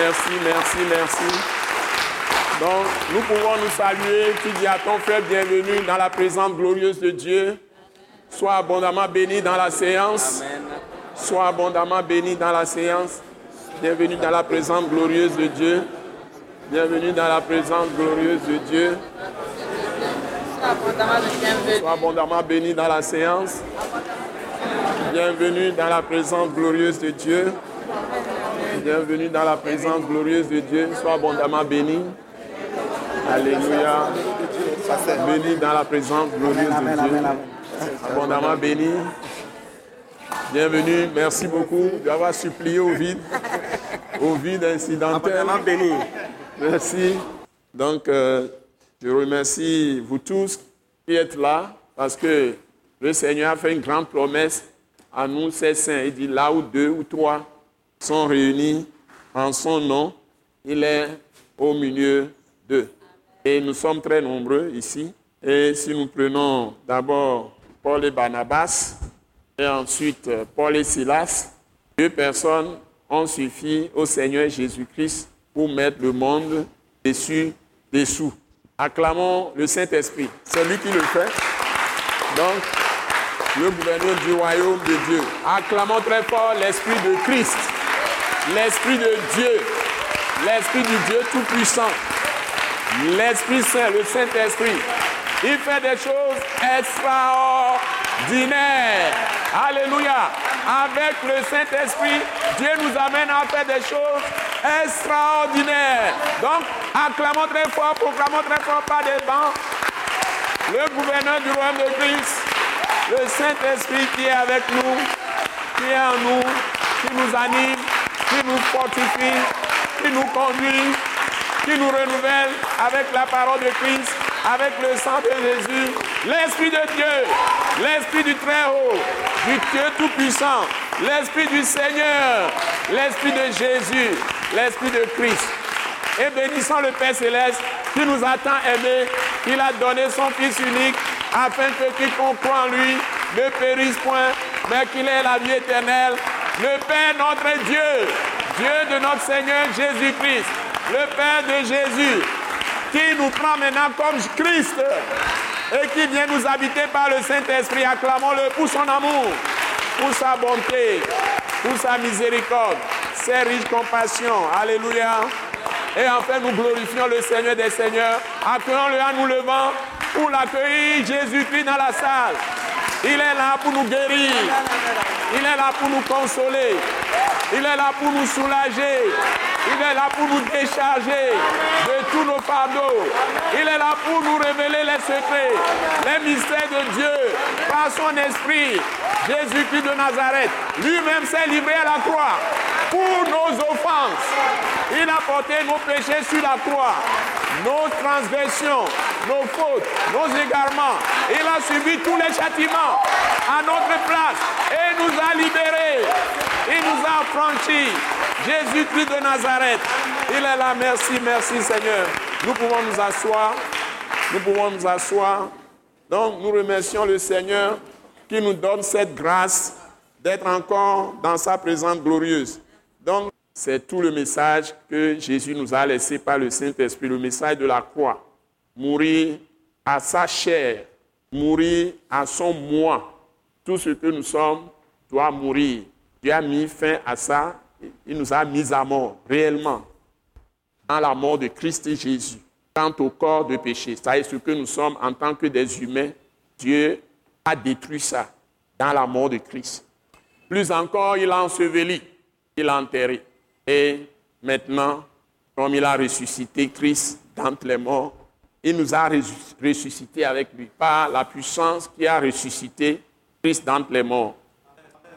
Merci, merci, merci. Donc, nous pouvons nous saluer. Tu dis à ton frère, bienvenue dans la présence glorieuse de Dieu. Sois abondamment béni dans la séance. Sois abondamment béni dans la séance. Bienvenue dans la présence glorieuse de Dieu. Bienvenue dans la présence glorieuse de Dieu. Sois abondamment béni dans la séance. Bienvenue dans la présence glorieuse de Dieu. Bienvenue dans la présence glorieuse de Dieu. Sois abondamment béni. Alléluia. Béni dans la présence glorieuse de Dieu. Abondamment béni. Bienvenue. Merci beaucoup d'avoir supplié au vide. Au vide incidentel. béni. Merci. Donc, euh, je remercie vous tous qui êtes là parce que le Seigneur a fait une grande promesse à nous, ces saints. Il dit là où deux ou trois sont réunis en son nom, il est au milieu d'eux. Et nous sommes très nombreux ici. Et si nous prenons d'abord Paul et Barnabas, et ensuite Paul et Silas, deux personnes ont suffi au Seigneur Jésus-Christ pour mettre le monde dessus, dessous. Acclamons le Saint-Esprit. C'est lui qui le fait. Donc, le gouverneur du royaume de Dieu. Acclamons très fort l'Esprit de Christ, l'Esprit de Dieu, l'Esprit du Dieu Tout-Puissant, l'Esprit Saint, le Saint-Esprit. Il fait des choses extraordinaires. Alléluia. Avec le Saint-Esprit, Dieu nous amène à faire des choses extraordinaires. Donc, acclamons très fort, proclamons très fort par des bancs. Le gouverneur du royaume de Christ, le Saint-Esprit qui est avec nous, qui est en nous, qui nous anime, qui nous fortifie, qui nous conduit, qui nous renouvelle avec la parole de Christ, avec le sang de Jésus, l'Esprit de Dieu, l'Esprit du Très-Haut, du Dieu Tout-Puissant, l'Esprit du Seigneur, l'Esprit de Jésus, l'Esprit de Christ. Et bénissons le Père Céleste qui nous a tant aimés, qu'il a donné son Fils unique, afin que quiconque croit en lui ne périsse point, mais qu'il ait la vie éternelle. Le Père notre Dieu, Dieu de notre Seigneur Jésus-Christ, le Père de Jésus, qui nous prend maintenant comme Christ et qui vient nous habiter par le Saint-Esprit. Acclamons-le pour son amour, pour sa bonté, pour sa miséricorde, ses riches compassions. Alléluia. Et enfin, nous glorifions le Seigneur des Seigneurs. Accueillons-le en nous levant pour l'accueillir, Jésus-Christ, dans la salle. Il est là pour nous guérir. Il est là pour nous consoler. Il est là pour nous soulager. Il est là pour nous décharger de tous nos fardeaux. Il est là pour nous révéler les secrets, les mystères de Dieu par son esprit. Jésus-Christ de Nazareth, lui-même s'est livré à la croix pour nos offenses. Il a porté nos péchés sur la croix, nos transgressions, nos fautes, nos égarements. Il a subi tous les châtiments à notre place et nous a libérés. Il nous a affranchis. Jésus-Christ de Nazareth. Il est là. Merci, merci Seigneur. Nous pouvons nous asseoir. Nous pouvons nous asseoir. Donc, nous remercions le Seigneur qui nous donne cette grâce d'être encore dans sa présence glorieuse. Donc, c'est tout le message que Jésus nous a laissé par le Saint-Esprit, le message de la croix. Mourir à sa chair, mourir à son moi. Tout ce que nous sommes doit mourir. Dieu a mis fin à ça. Il nous a mis à mort, réellement, dans la mort de Christ et Jésus. Quant au corps de péché, ça est ce que nous sommes en tant que des humains. Dieu a détruit ça dans la mort de Christ. Plus encore, il a enseveli, il a enterré. Et maintenant, comme il a ressuscité Christ d'entre les morts, il nous a ressuscité avec lui par la puissance qui a ressuscité Christ d'entre les morts.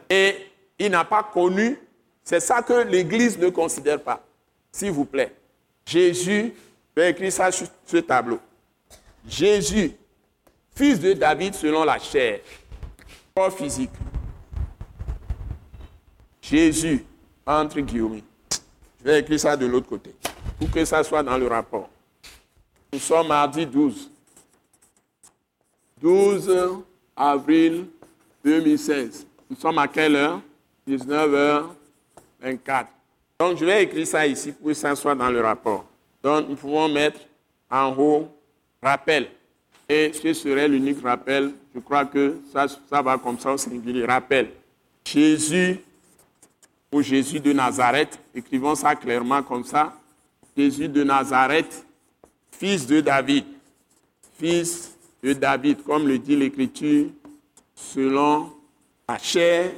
Et il n'a pas connu C'est ça que l'Église ne considère pas. S'il vous plaît. Jésus, je vais écrire ça sur ce tableau. Jésus, fils de David selon la chair, corps physique. Jésus, entre guillemets. Je vais écrire ça de l'autre côté, pour que ça soit dans le rapport. Nous sommes mardi 12. 12 avril 2016. Nous sommes à quelle heure? 19h24. Donc je vais écrire ça ici pour que ça soit dans le rapport. Donc nous pouvons mettre en haut rappel. Et ce serait l'unique rappel. Je crois que ça, ça va comme ça au singulier. Rappel. Jésus ou Jésus de Nazareth, écrivons ça clairement comme ça. Jésus de Nazareth, fils de David. Fils de David, comme le dit l'Écriture, selon la chair.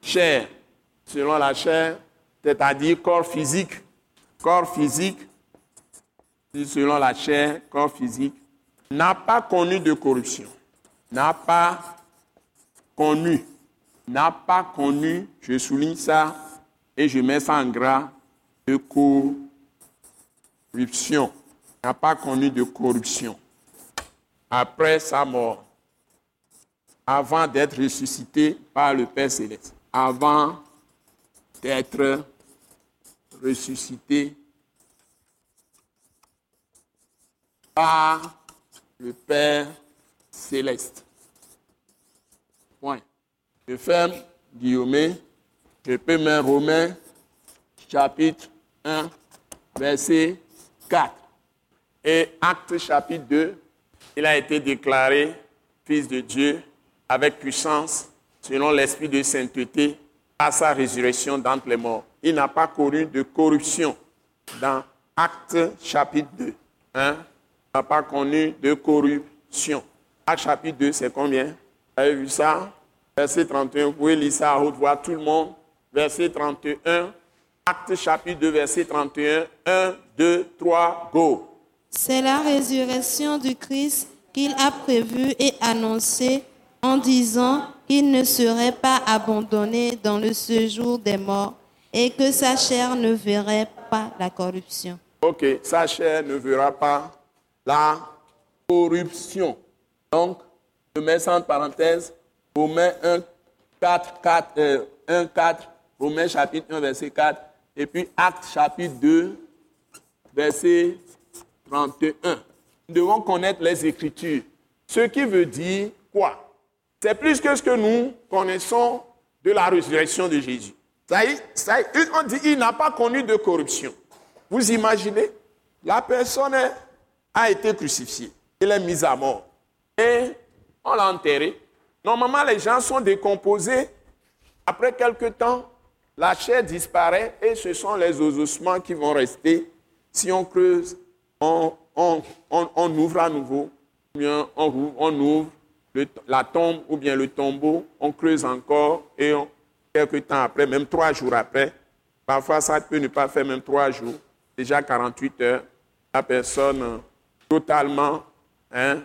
Chair, selon la chair, c'est-à-dire corps physique. Corps physique, selon la chair, corps physique, n'a pas connu de corruption. N'a pas connu. N'a pas connu, je souligne ça et je mets ça en gras, de corruption. N'a pas connu de corruption. Après sa mort, avant d'être ressuscité par le Père céleste, avant d'être ressuscité par le Père céleste. Je ferme Guillaume. Je peux mettre Romains chapitre 1, verset 4. Et Acte chapitre 2, il a été déclaré fils de Dieu avec puissance selon l'esprit de sainteté à sa résurrection d'entre les morts. Il n'a pas connu de corruption dans Acte chapitre 2. Hein? n'a pas connu de corruption. Acte chapitre 2, c'est combien? Vous avez vu ça? Verset 31, vous pouvez lire ça à haute voix, tout le monde. Verset 31, Acte chapitre 2, verset 31, 1, 2, 3, go. C'est la résurrection du Christ qu'il a prévue et annoncée en disant qu'il ne serait pas abandonné dans le séjour des morts et que sa chair ne verrait pas la corruption. Ok, sa chair ne verra pas la corruption. Donc, je mets ça en parenthèse, Romains 1, 4, 4, 1, 4, Romains chapitre 1, verset 4, et puis Acte chapitre 2, verset 31. Nous devons connaître les Écritures. Ce qui veut dire quoi? C'est plus que ce que nous connaissons de la résurrection de Jésus. Ça y, ça y, on dit il n'a pas connu de corruption. Vous imaginez La personne a été crucifié. Il est mis à mort. Et on l'a enterré. Normalement, les gens sont décomposés. Après quelque temps, la chair disparaît et ce sont les ossements qui vont rester. Si on creuse, on, ouvre à nouveau, bien on, ouvre la tombe ou bien le tombeau, on creuse encore et quelque temps après, même trois jours après, parfois ça peut ne pas faire même trois jours, déjà 48 heures, la personne totalement. Hein,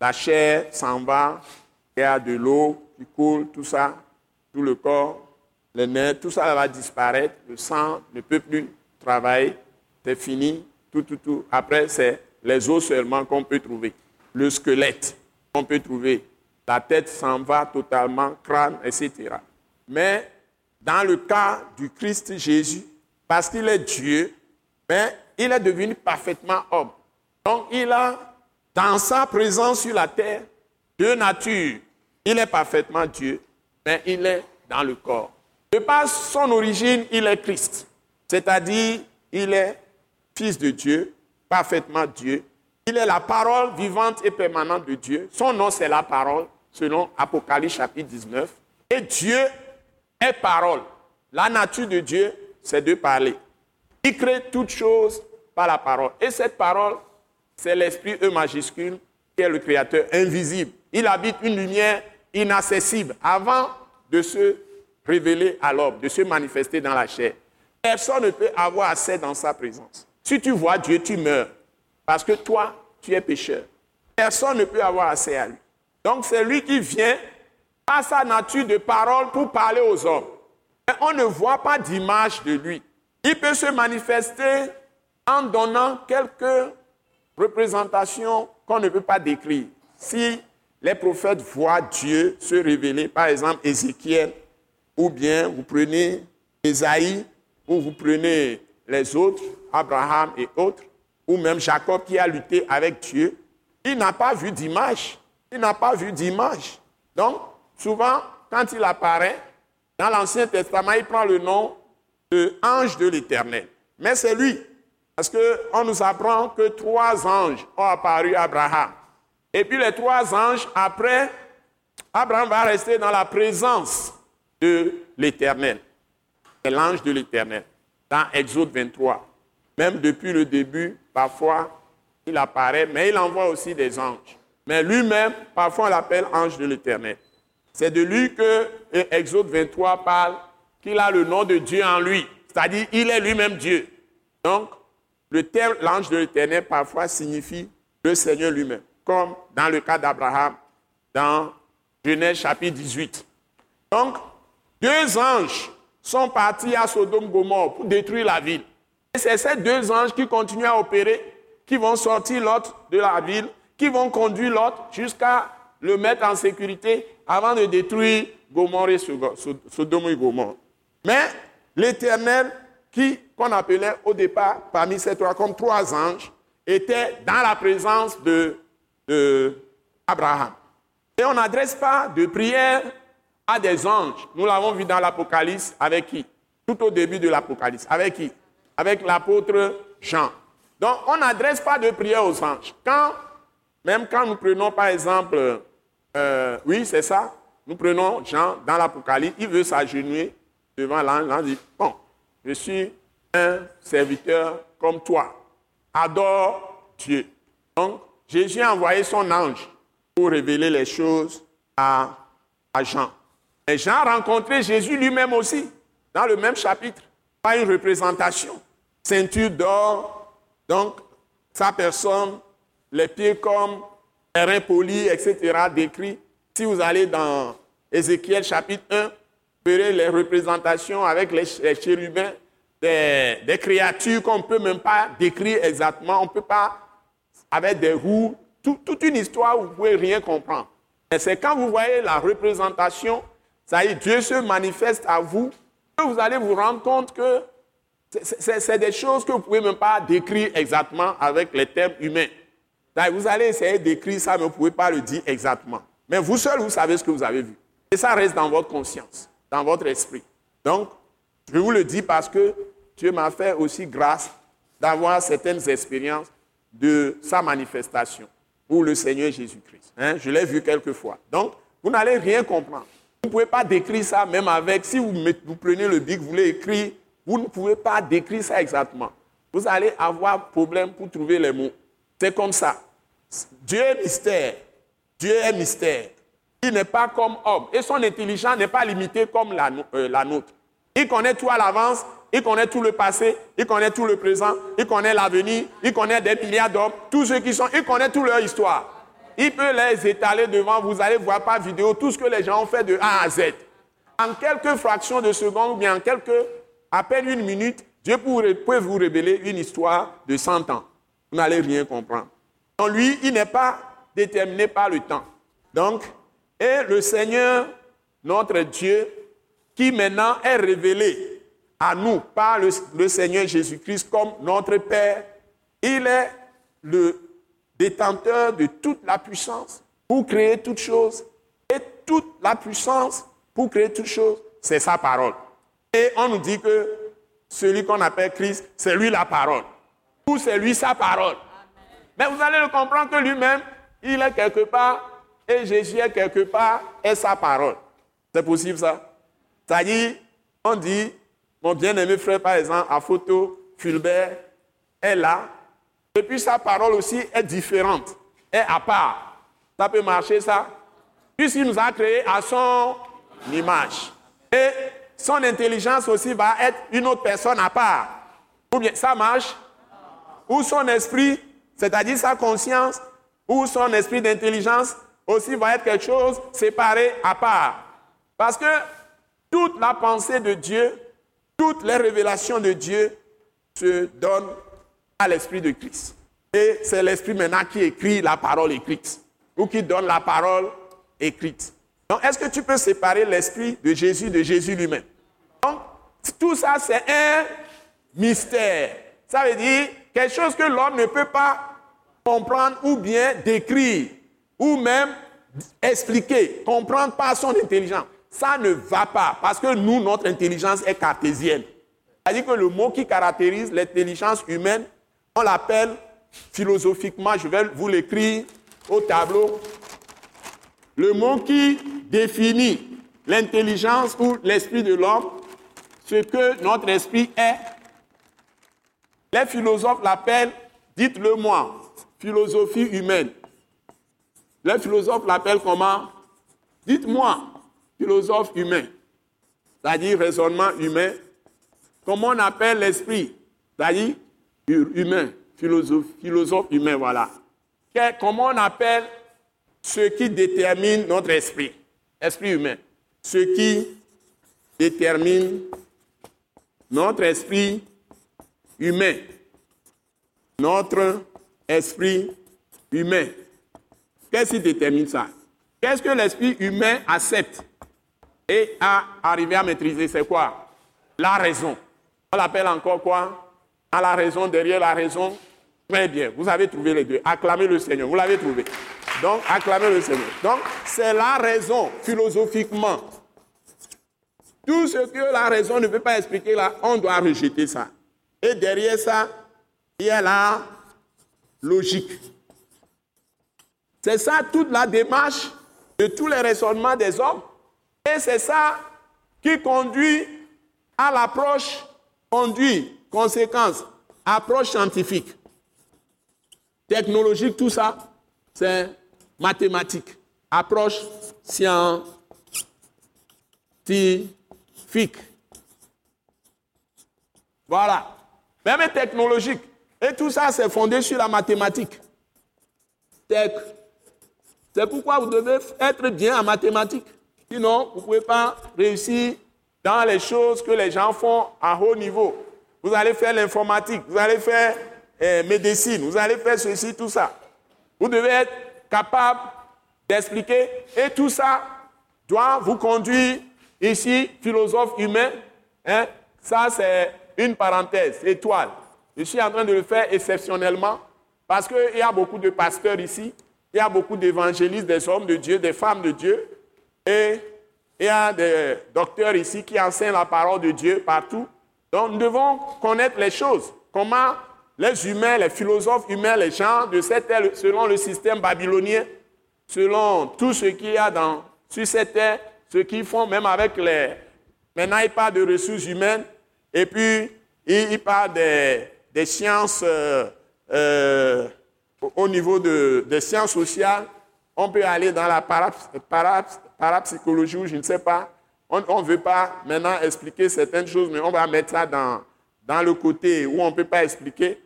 la chair s'en va, il y a de l'eau qui coule, tout ça, tout le corps, les nerfs, tout ça va disparaître, le sang ne peut plus travailler, c'est fini, tout, tout, tout. Après, c'est les os seulement qu'on peut trouver, le squelette qu'on peut trouver, la tête s'en va totalement, crâne, etc. Mais dans le cas du Christ Jésus, parce qu'il est Dieu, mais il est devenu parfaitement homme. Donc il a, dans sa présence sur la terre, deux natures. Il est parfaitement Dieu, mais il est dans le corps. De par son origine, il est Christ. C'est-à-dire, il est fils de Dieu, parfaitement Dieu. Il est la parole vivante et permanente de Dieu. Son nom, c'est la parole, selon Apocalypse chapitre 19. Et Dieu est parole. La nature de Dieu, c'est de parler. Il crée toutes choses par la parole. Et cette parole c'est l'Esprit E majuscule qui est le Créateur invisible. Il habite une lumière inaccessible avant de se révéler à l'homme, de se manifester dans la chair. Personne ne peut avoir accès dans sa présence. Si tu vois Dieu, tu meurs. Parce que toi, tu es pécheur. Personne ne peut avoir accès à lui. Donc c'est lui qui vient à sa nature de parole pour parler aux hommes. Mais on ne voit pas d'image de lui. Il peut se manifester en donnant quelques représentations qu'on ne peut pas décrire. Si les prophètes voient Dieu se révéler, par exemple Ézéchiel, ou bien vous prenez Esaïe, ou vous prenez les autres, Abraham et autres, ou même Jacob qui a lutté avec Dieu, il n'a pas vu d'image. Il n'a pas vu d'image. Donc, souvent, quand il apparaît, dans l'Ancien Testament, il prend le nom de ange de l'Éternel. Mais c'est lui. Parce qu'on nous apprend que trois anges ont apparu à Abraham. Et puis les trois anges, après, Abraham va rester dans la présence de l'Éternel. C'est l'ange de l'Éternel. Dans Exode 23. Même depuis le début, parfois, il apparaît, mais il envoie aussi des anges. Mais lui-même, parfois, on l'appelle ange de l'Éternel. C'est de lui que Exode 23 parle qu'il a le nom de Dieu en lui. C'est-à-dire, il est lui-même Dieu. Donc, le terme l'ange de l'Éternel parfois signifie le Seigneur lui-même, comme dans le cas d'Abraham, dans Genèse chapitre 18. Donc, deux anges sont partis à Sodome Gomorre pour détruire la ville. Et c'est ces deux anges qui continuent à opérer, qui vont sortir l'autre de la ville qui vont conduire l'autre jusqu'à le mettre en sécurité avant de détruire Gomorrhe et Sodome et Gomorrhe. Mais l'Éternel, qui qu'on appelait au départ parmi ces trois comme trois anges, était dans la présence de, de Abraham. Et on n'adresse pas de prière à des anges. Nous l'avons vu dans l'Apocalypse avec qui? Tout au début de l'Apocalypse. Avec qui? Avec l'apôtre Jean. Donc on n'adresse pas de prière aux anges. Quand même quand nous prenons par exemple, euh, oui, c'est ça, nous prenons Jean dans l'Apocalypse, il veut s'agenouiller devant l'ange, l'ange dit, bon, je suis un serviteur comme toi, adore Dieu. Donc, Jésus a envoyé son ange pour révéler les choses à, à Jean. Et Jean a rencontré Jésus lui-même aussi, dans le même chapitre, pas une représentation. Ceinture d'or, donc sa personne les pieds comme terrain poli, etc., décrit. Si vous allez dans Ézéchiel chapitre 1, vous verrez les représentations avec les, chérubins, des, créatures qu'on ne peut même pas décrire exactement. On ne peut pas, avec des roues, toute une histoire où vous ne pouvez rien comprendre. Et c'est quand vous voyez la représentation, ça y est, Dieu se manifeste à vous, que vous allez vous rendre compte que c'est des choses que vous ne pouvez même pas décrire exactement avec les termes humains. Vous allez essayer d'écrire ça, mais vous ne pouvez pas le dire exactement. Mais vous seul, vous savez ce que vous avez vu. Et ça reste dans votre conscience, dans votre esprit. Donc, je vous le dis parce que Dieu m'a fait aussi grâce d'avoir certaines expériences de sa manifestation pour le Seigneur Jésus-Christ. Hein. Je l'ai vu quelques fois. Donc, vous n'allez rien comprendre. Vous ne pouvez pas décrire ça même avec, si vous, vous prenez le bic, vous voulez écrire, vous ne pouvez pas décrire ça exactement. Vous allez avoir problème pour trouver les mots. C'est comme ça. Dieu est mystère. Dieu est mystère. Il n'est pas comme homme. Et son intelligence n'est pas limitée comme la, euh, la nôtre. Il connaît tout à l'avance. Il connaît tout le passé. Il connaît tout le présent. Il connaît l'avenir. Il connaît des milliards d'hommes. Tous ceux qui sont. Il connaît toute leur histoire. Il peut les étaler devant. Vous allez voir par vidéo tout ce que les gens ont fait de A à Z. En quelques fractions de secondes ou bien en quelques, à peine une minute, Dieu peut vous révéler une histoire de 100 ans. Vous n'allez rien comprendre. En lui, il n'est pas déterminé par le temps. Donc, et le Seigneur, notre Dieu, qui maintenant est révélé à nous par le, Seigneur Jésus-Christ comme notre Père, il est le détenteur de toute la puissance pour créer toutes choses. Et toute la puissance pour créer toutes choses, c'est sa parole. Et on nous dit que celui qu'on appelle Christ, c'est lui la parole. Ou c'est lui sa parole. Mais vous allez le comprendre que lui-même, il est quelque part et Jésus est quelque part et sa parole. C'est possible ça? C'est-à-dire, on dit, mon bien-aimé frère, par exemple, à photo, Fulbert est là. Et puis sa parole aussi est différente, est à part. Ça peut marcher ça? Puisqu'il nous a créé à son image. Et son intelligence aussi va être une autre personne à part. Ou bien ça marche? Ou son esprit c'est-à-dire sa conscience ou son esprit d'intelligence aussi va être quelque chose séparé à part. Parce que toute la pensée de Dieu, toutes les révélations de Dieu se donnent à l'Esprit de Christ. Et c'est l'Esprit maintenant qui écrit la parole écrite, ou qui donne la parole écrite. Donc, est-ce que tu peux séparer l'Esprit de Jésus de Jésus lui-même? Donc, tout ça, c'est un mystère. Ça veut dire quelque chose que l'homme ne peut pas comprendre ou bien décrire, ou même expliquer, comprendre par son intelligence. Ça ne va pas, parce que nous, notre intelligence est cartésienne. C'est-à-dire que le mot qui caractérise l'intelligence humaine, on l'appelle philosophiquement, je vais vous l'écrire au tableau, le mot qui définit l'intelligence ou l'esprit de l'homme, ce que notre esprit est, les philosophes l'appellent, dites-le moi, philosophie humaine. Les philosophes l'appellent comment? Dites-moi, philosophe humain, c'est-à-dire raisonnement humain. Comment on appelle l'esprit C'est-à-dire humain, philosophe, humain, voilà. Comment on appelle ce qui détermine notre esprit, esprit humain Ce qui détermine notre esprit humain. Notre esprit humain. Qu'est-ce qui détermine ça? Qu'est-ce que l'esprit humain accepte? Et a arrivé à maîtriser C'est quoi? La raison. On l'appelle encore quoi? À la raison, derrière la raison. Très bien, vous avez trouvé les deux. Acclamez le Seigneur, vous l'avez trouvé. Donc, acclamez le Seigneur. Donc, c'est la raison, philosophiquement. Tout ce que la raison ne peut pas expliquer là, on doit rejeter ça. Et derrière ça, il y a la logique. C'est ça toute la démarche de tous les raisonnements des hommes. Et c'est ça qui conduit à l'approche, conduit, conséquence, approche scientifique, technologique, tout ça, c'est mathématique, approche scientifique. Voilà. Même technologique. Et tout ça, c'est fondé sur la mathématique. C'est pourquoi vous devez être bien en mathématiques. Sinon, vous ne pouvez pas réussir dans les choses que les gens font à haut niveau. Vous allez faire l'informatique, vous allez faire eh, médecine, vous allez faire ceci, tout ça. Vous devez être capable d'expliquer et tout ça doit vous conduire ici, philosophe humain. Hein, ça, c'est une parenthèse, étoile. Je suis en train de le faire exceptionnellement parce qu'il y a beaucoup de pasteurs ici, il y a beaucoup d'évangélistes, des hommes de Dieu, des femmes de Dieu, et il y a des docteurs ici qui enseignent la parole de Dieu partout. Donc nous devons connaître les choses, comment les humains, les philosophes humains, les gens de cette terre, selon le système babylonien, selon tout ce qu'il y a dans, sur cette terre, ce qu'ils font, même avec les... Maintenant, ils parlent de ressources humaines, et puis ils parlent des, des sciences euh, euh, au niveau de, des sciences sociales, on peut aller dans la parapsychologie ou je ne sais pas. On ne veut pas maintenant expliquer certaines choses, mais on va mettre ça dans, dans le côté où on ne peut pas expliquer.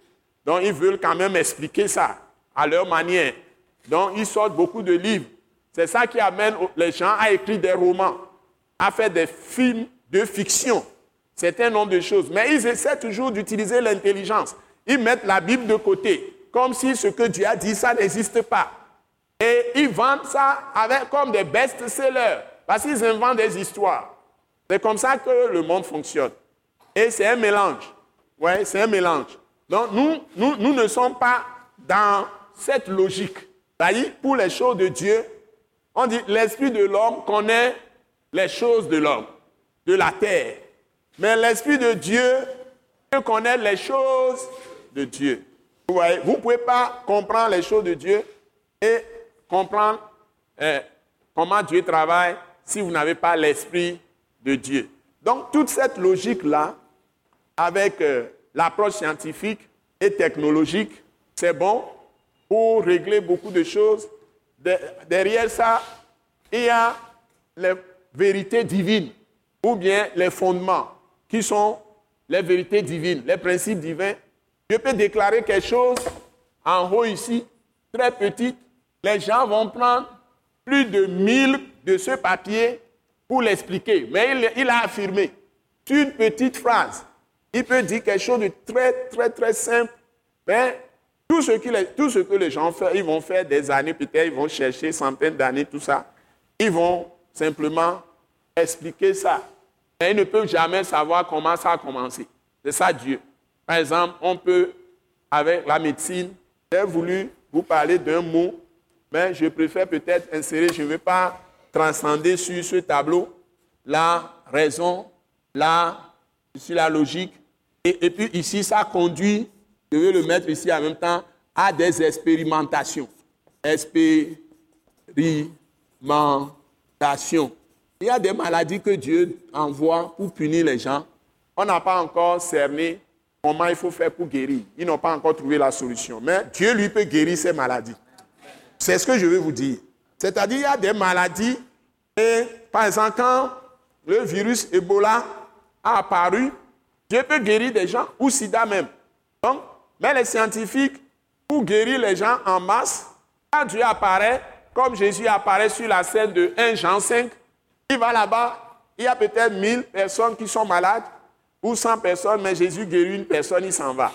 Donc, ils veulent quand même expliquer ça à leur manière. Donc, ils sortent beaucoup de livres. C'est ça qui amène les gens à écrire des romans, à faire des films de fiction. C'est un nombre de choses. Mais ils essaient toujours d'utiliser l'intelligence. Ils mettent la Bible de côté, comme si ce que Dieu a dit, ça n'existe pas. Et ils vendent ça avec, comme des best-sellers, parce qu'ils inventent des histoires. C'est comme ça que le monde fonctionne. Et c'est un mélange. Oui, c'est un mélange. Donc nous, nous, nous ne sommes pas dans cette logique. Pour les choses de Dieu, on dit l'esprit de l'homme connaît les choses de l'homme, de la terre. Mais l'Esprit de Dieu connaît les choses de Dieu. Vous voyez, vous ne pouvez pas comprendre les choses de Dieu et comprendre euh, comment Dieu travaille si vous n'avez pas l'Esprit de Dieu. Donc, toute cette logique-là, avec euh, l'approche scientifique et technologique, c'est bon pour régler beaucoup de choses. derrière ça, il y a les vérités divines ou bien les fondements qui sont les vérités divines, les principes divins. Je peux déclarer quelque chose en haut ici, très petit. Les gens vont prendre plus de 1000 de ce papier pour l'expliquer. Mais il, a affirmé une petite phrase. Il peut dire quelque chose de très, très, très simple. Mais tout ce, tout ce que les gens font, ils vont faire des années, peut-être, ils vont chercher centaines d'années, tout ça. Ils vont simplement expliquer ça. Mais ils ne peuvent jamais savoir comment ça a commencé. C'est ça Dieu. Par exemple, on peut, avec la médecine, j'ai voulu vous parler d'un mot, mais je préfère peut-être insérer, je ne vais pas transcender sur ce tableau la raison, la, sur la logique. Et, et puis ici, ça conduit, je vais le mettre ici en même temps, à des expérimentations. Expérimentation. Il y a des maladies que Dieu envoie pour punir les gens. On n'a pas encore cerné comment il faut faire pour guérir. Ils n'ont pas encore trouvé la solution. Mais Dieu, lui, peut guérir ces maladies. C'est ce que je veux vous dire. C'est-à-dire, il y a des maladies. Et par exemple, quand le virus Ebola a apparu, Dieu peut guérir des gens, ou sida même. Donc, mais les scientifiques, pour guérir les gens en masse, quand Dieu apparaît, comme Jésus apparaît sur la scène de 1 Jean 5, il va là-bas, il y a peut-être 1000 personnes qui sont malades, ou 100 personnes, mais Jésus guérit une personne, il s'en va.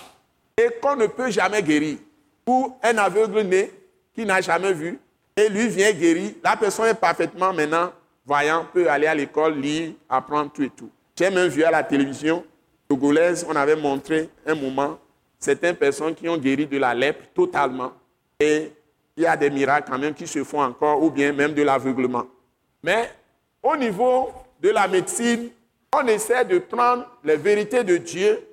Et qu'on ne peut jamais guérir. Ou un aveugle né qui n'a jamais vu, et lui vient guérir, la personne est parfaitement maintenant voyant, peut aller à l'école, lire, apprendre tout et tout. J'ai même vu à la télévision togolaise, on avait montré un moment certaines personnes qui ont guéri de la lèpre totalement. Et il y a des miracles quand même qui se font encore, ou bien même de l'aveuglement. Mais au niveau de la médecine, on essaie de prendre les vérités de Dieu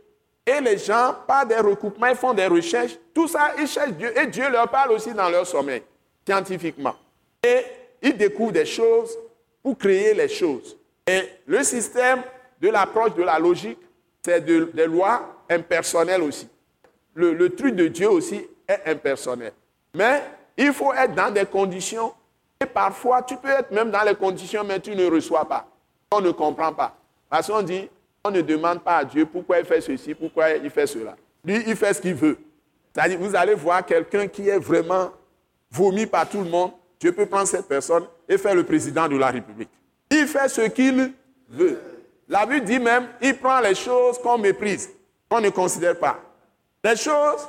et les gens, par des recoupements, ils font des recherches. Tout ça, ils cherchent Dieu. Et Dieu leur parle aussi dans leur sommeil, scientifiquement. Et ils découvrent des choses pour créer les choses. Et le système de l'approche de la logique, c'est des lois impersonnelles aussi. Le, truc de Dieu aussi est impersonnel. Mais il faut être dans des conditions. Et parfois, tu peux être même dans les conditions, mais tu ne reçois pas. On ne comprend pas. Parce qu'on dit, on ne demande pas à Dieu pourquoi il fait ceci, pourquoi il fait cela. Lui, il fait ce qu'il veut. C'est-à-dire, vous allez voir quelqu'un qui est vraiment vomi par tout le monde. Dieu peut prendre cette personne et faire le président de la République. Il fait ce qu'il veut. La Bible dit même, il prend les choses qu'on méprise, qu'on ne considère pas. Les choses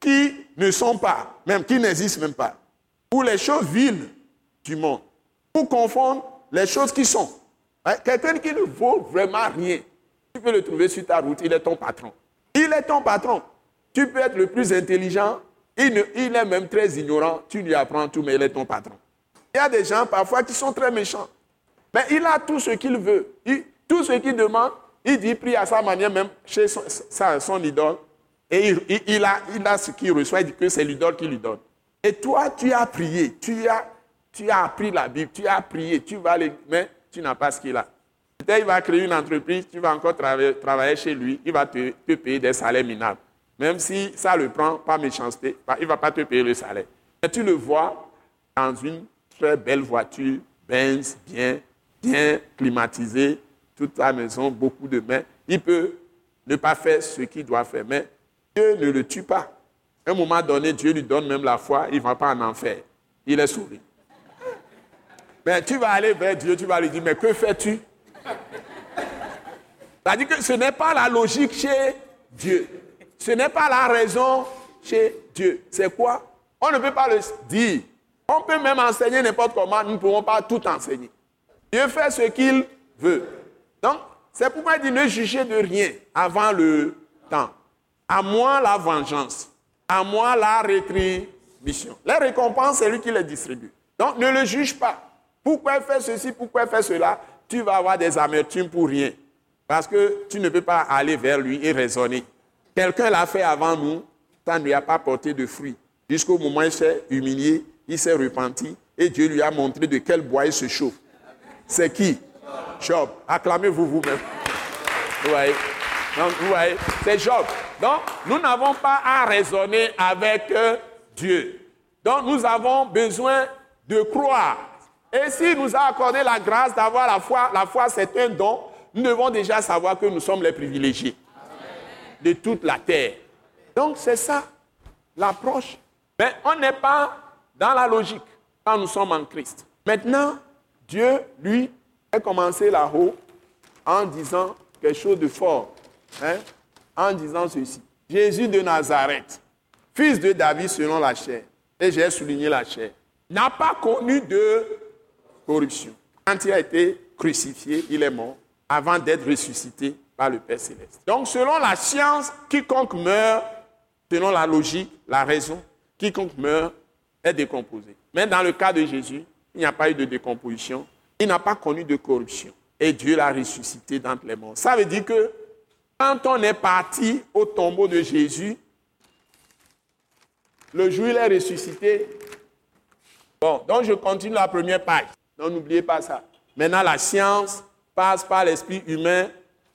qui ne sont pas, même qui n'existent même pas. Ou les choses viles du monde. Pour confondre les choses qui sont. Hein, quelqu'un qui ne vaut vraiment rien, tu peux le trouver sur ta route, il est ton patron. Il est ton patron. Tu peux être le plus intelligent, il, il est même très ignorant, tu lui apprends tout, mais il est ton patron. Il y a des gens parfois qui sont très méchants. Mais il a tout ce qu'il veut. tout ce qu'il demande, il dit, prie à sa manière, même chez son, idole. Et il, il, a, il a ce qu'il reçoit, il dit que c'est l'idole qui lui donne. Et toi, tu as prié, tu as, tu as appris la Bible, tu as prié, tu vas aller, mais tu n'as pas ce qu'il a. Peut-être il va créer une entreprise, tu vas encore travailler, chez lui, il va te, payer des salaires minables. Même si ça le prend, pas méchanceté, il ne va pas te payer le salaire. Mais tu le vois dans une très belle voiture, Benz, bien, bien climatisée, toute la maison, beaucoup de mains. Il peut ne pas faire ce qu'il doit faire, mais Dieu ne le tue pas. À un moment donné, Dieu lui donne même la foi, il ne va pas en enfer. Il est sauvé. Mais tu vas aller vers Dieu, tu vas lui dire, mais que fais-tu? C'est-à-dire que ce n'est pas la logique chez Dieu. Ce n'est pas la raison chez Dieu. C'est quoi? On ne peut pas le dire. On peut même enseigner n'importe comment, nous ne pouvons pas tout enseigner. Dieu fait ce qu'il veut. Donc, c'est pourquoi il dit ne jugez de rien avant le temps. À moi la vengeance, à moi la rétribution. Les récompenses, c'est lui qui les distribue. Donc, ne le juge pas. Pourquoi il fait ceci, pourquoi il fait cela? Tu vas avoir des amertumes pour rien. Parce que tu ne peux pas aller vers lui et raisonner. Quelqu'un l'a fait avant nous, ça ne lui a pas porté de fruits. Jusqu'au moment où il s'est humilié, il s'est repenti et Dieu lui a montré de quel bois il se chauffe. C'est qui? Job. Acclamez-vous vous-même. Vous voyez? Donc, vous voyez, c'est Job. Donc, nous n'avons pas à raisonner avec euh, Dieu. Donc, nous avons besoin de croire. Et s'il nous a accordé la grâce d'avoir la foi, la foi c'est un don, nous devons déjà savoir que nous sommes les privilégiés de toute la terre. Donc, c'est ça l'approche. Mais on n'est pas dans la logique quand nous sommes en Christ. Maintenant, Dieu, lui, j'ai commencé là-haut en disant quelque chose de fort, hein, en disant ceci. Jésus de Nazareth, fils de David selon la chair, et j'ai souligné la chair, n'a pas connu de corruption. Quand il a été crucifié, il est mort avant d'être ressuscité par le Père céleste. Donc selon la science, quiconque meurt, selon la logique, la raison, quiconque meurt est décomposé. Mais dans le cas de Jésus, il n'y a pas eu de décomposition, il n'a pas connu de corruption. Et Dieu l'a ressuscité d'entre les morts. Ça veut dire que quand on est parti au tombeau de Jésus, le jour où il est ressuscité, bon, donc je continue la première page. Donc n'oubliez pas ça. Maintenant, la science passe par l'esprit humain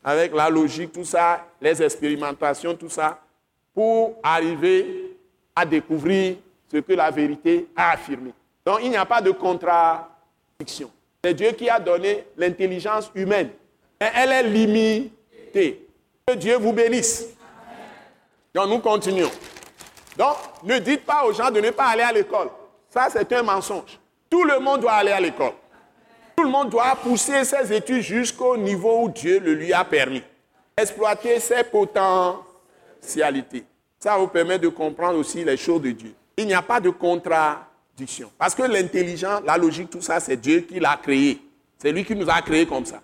avec la logique, tout ça, les expérimentations, tout ça, pour arriver à découvrir ce que la vérité a affirmé. Donc il n'y a pas de contradiction. C'est Dieu qui a donné l'intelligence humaine. Et elle est limitée. Que Dieu vous bénisse. Donc nous continuons. Donc ne dites pas aux gens de ne pas aller à l'école. Ça, c'est un mensonge. Tout le monde doit aller à l'école. Tout le monde doit pousser ses études jusqu'au niveau où Dieu le lui a permis. Exploiter ses potentialités. Ça vous permet de comprendre aussi les choses de Dieu. Il n'y a pas de contrat parce que l'intelligence, la logique, tout ça, c'est Dieu qui l'a créé. C'est lui qui nous a créés comme ça.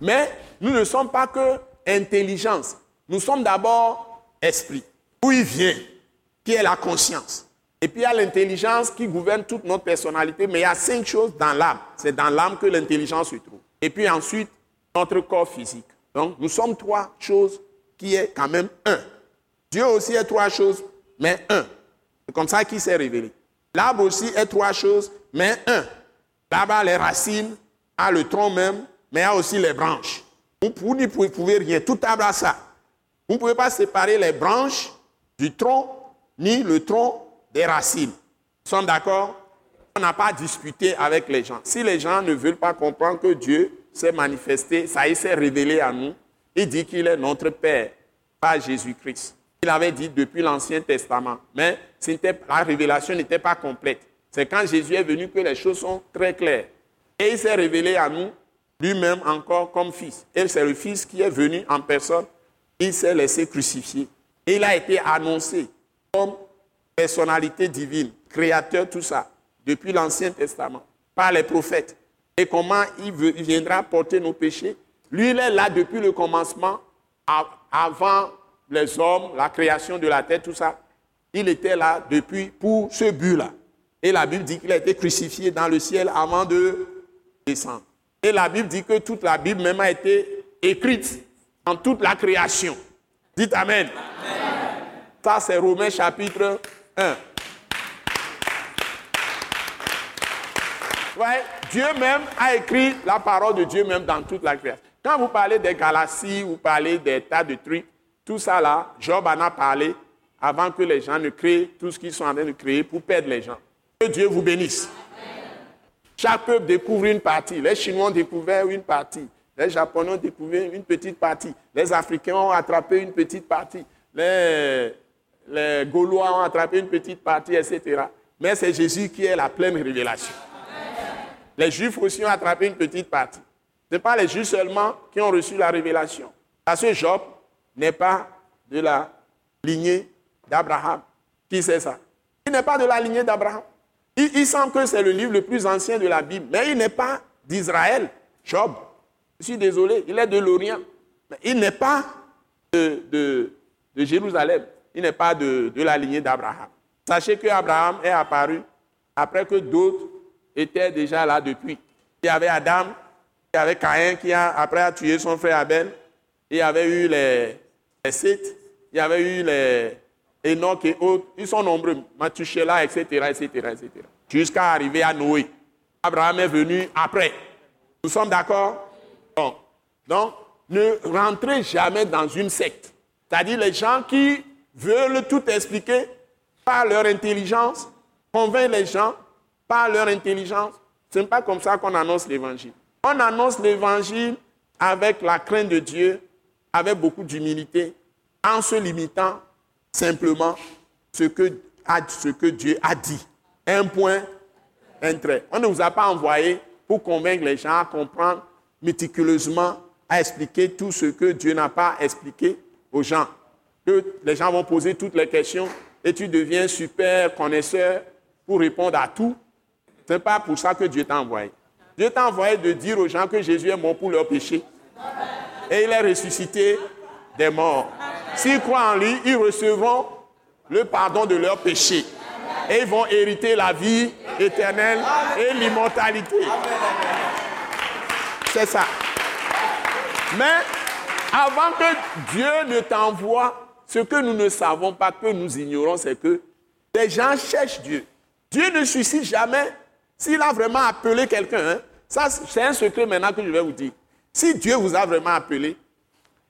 Mais nous ne sommes pas que intelligence. Nous sommes d'abord esprit. Où il vient, qui est la conscience? Et puis il y a l'intelligence qui gouverne toute notre personnalité, mais il y a cinq choses dans l'âme. C'est dans l'âme que l'intelligence se trouve. Et puis ensuite, notre corps physique. Donc nous sommes trois choses qui est quand même un. Dieu aussi est trois choses, mais un. C'est comme ça qu'il s'est révélé. L'arbre aussi est trois choses, mais un. A les racines, a le tronc même, mais a aussi les branches. Vous, n'y pouvez rien. Tout arbre a ça. Vous ne pouvez pas séparer les branches du tronc, ni le tronc des racines. Nous sommes d'accord? On n'a pas discuté avec les gens. Si les gens ne veulent pas comprendre que Dieu s'est manifesté, ça s'est révélé à nous, il dit qu'il est notre Père, pas Jésus-Christ. Il avait dit depuis l'Ancien Testament, mais la révélation n'était pas complète. C'est quand Jésus est venu que les choses sont très claires. Et il s'est révélé à nous lui-même encore comme fils. Et c'est le fils qui est venu en personne. Il s'est laissé crucifier. Il a été annoncé comme personnalité divine, créateur, tout ça, depuis l'Ancien Testament, par les prophètes. Et comment il, viendra porter nos péchés? Lui, il est là depuis le commencement, avant les hommes, la création de la terre, tout ça. Il était là depuis pour ce but-là. Et la Bible dit qu'il a été crucifié dans le ciel avant de descendre. Et la Bible dit que toute la Bible même a été écrite en toute la création. Dites Amen. Ça, c'est Romains chapitre 1. Ouais, Dieu même a écrit la parole de Dieu même dans toute la création. Quand vous parlez des galaxies, vous parlez des tas de trucs, tout ça là, Job en a parlé avant que les gens ne créent tout ce qu'ils sont en train de créer pour perdre les gens. Que Dieu vous bénisse. Chaque peuple découvre une partie. Les Chinois ont découvert une partie. Les Japonais ont découvert une petite partie. Les Africains ont attrapé une petite partie. Les, les Gaulois ont attrapé une petite partie, etc. Mais c'est Jésus qui est la pleine révélation. Les Juifs aussi ont attrapé une petite partie. Ce n'est pas les Juifs seulement qui ont reçu la révélation. Parce que Job, n'est pas de la lignée d'Abraham. Qui sait ça Il n'est pas de la lignée d'Abraham. Il, semble que c'est le livre le plus ancien de la Bible, mais il n'est pas d'Israël. Job, je suis désolé, il est de l'Orient. Mais il n'est pas de, Jérusalem. Il n'est pas de, la lignée d'Abraham. Sachez que Abraham est apparu après que d'autres étaient déjà là depuis. Il y avait Adam, il y avait Caïn qui a, après a tué son frère Abel. Il y avait eu les, les il y avait eu les Enoch et autres, ils sont nombreux, Mathushela, etc., etc., etc., jusqu'à arriver à Noé. Abraham est venu après. Nous sommes d'accord? Donc, donc, ne rentrez jamais dans une secte. C'est-à-dire les gens qui veulent tout expliquer par leur intelligence, convaincre les gens par leur intelligence. Ce n'est pas comme ça qu'on annonce l'évangile. On annonce l'évangile avec la crainte de Dieu, avec beaucoup d'humilité, en se limitant simplement ce que, à ce que Dieu a dit. Un point, un trait. On ne vous a pas envoyé pour convaincre les gens à comprendre méticuleusement à expliquer tout ce que Dieu n'a pas expliqué aux gens. Les gens vont poser toutes les questions et tu deviens super connaisseur pour répondre à tout. Ce n'est pas pour ça que Dieu t'a envoyé. Dieu t'a envoyé de dire aux gens que Jésus est mort pour leurs péchés. Et il est ressuscité des morts. S'ils croient en lui, ils recevront le pardon de leurs péchés. Et ils vont hériter la vie éternelle et l'immortalité. C'est ça. Mais avant que Dieu ne t'envoie, ce que nous ne savons pas, que nous ignorons, c'est que les gens cherchent Dieu. Dieu ne suscite jamais. S'il a vraiment appelé quelqu'un, hein, ça c'est un secret maintenant que je vais vous dire. Si Dieu vous a vraiment appelé,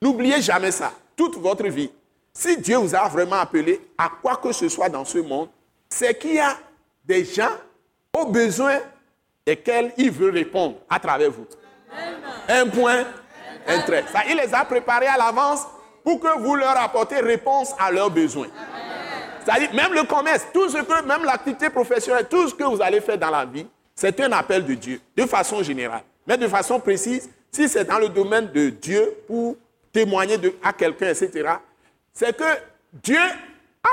n'oubliez jamais ça, toute votre vie. Si Dieu vous a vraiment appelé à quoi que ce soit dans ce monde, c'est qu'il y a des gens aux besoins desquels il veut répondre à travers vous. Un point, un trait. Ça, il les a préparés à l'avance pour que vous leur apportez réponse à leurs besoins. C'est-à-dire, même le commerce, tout ce que, même l'activité professionnelle, tout ce que vous allez faire dans la vie, c'est un appel de Dieu, de façon générale. Mais de façon précise, si c'est dans le domaine de Dieu pour témoigner à quelqu'un, etc., c'est que Dieu,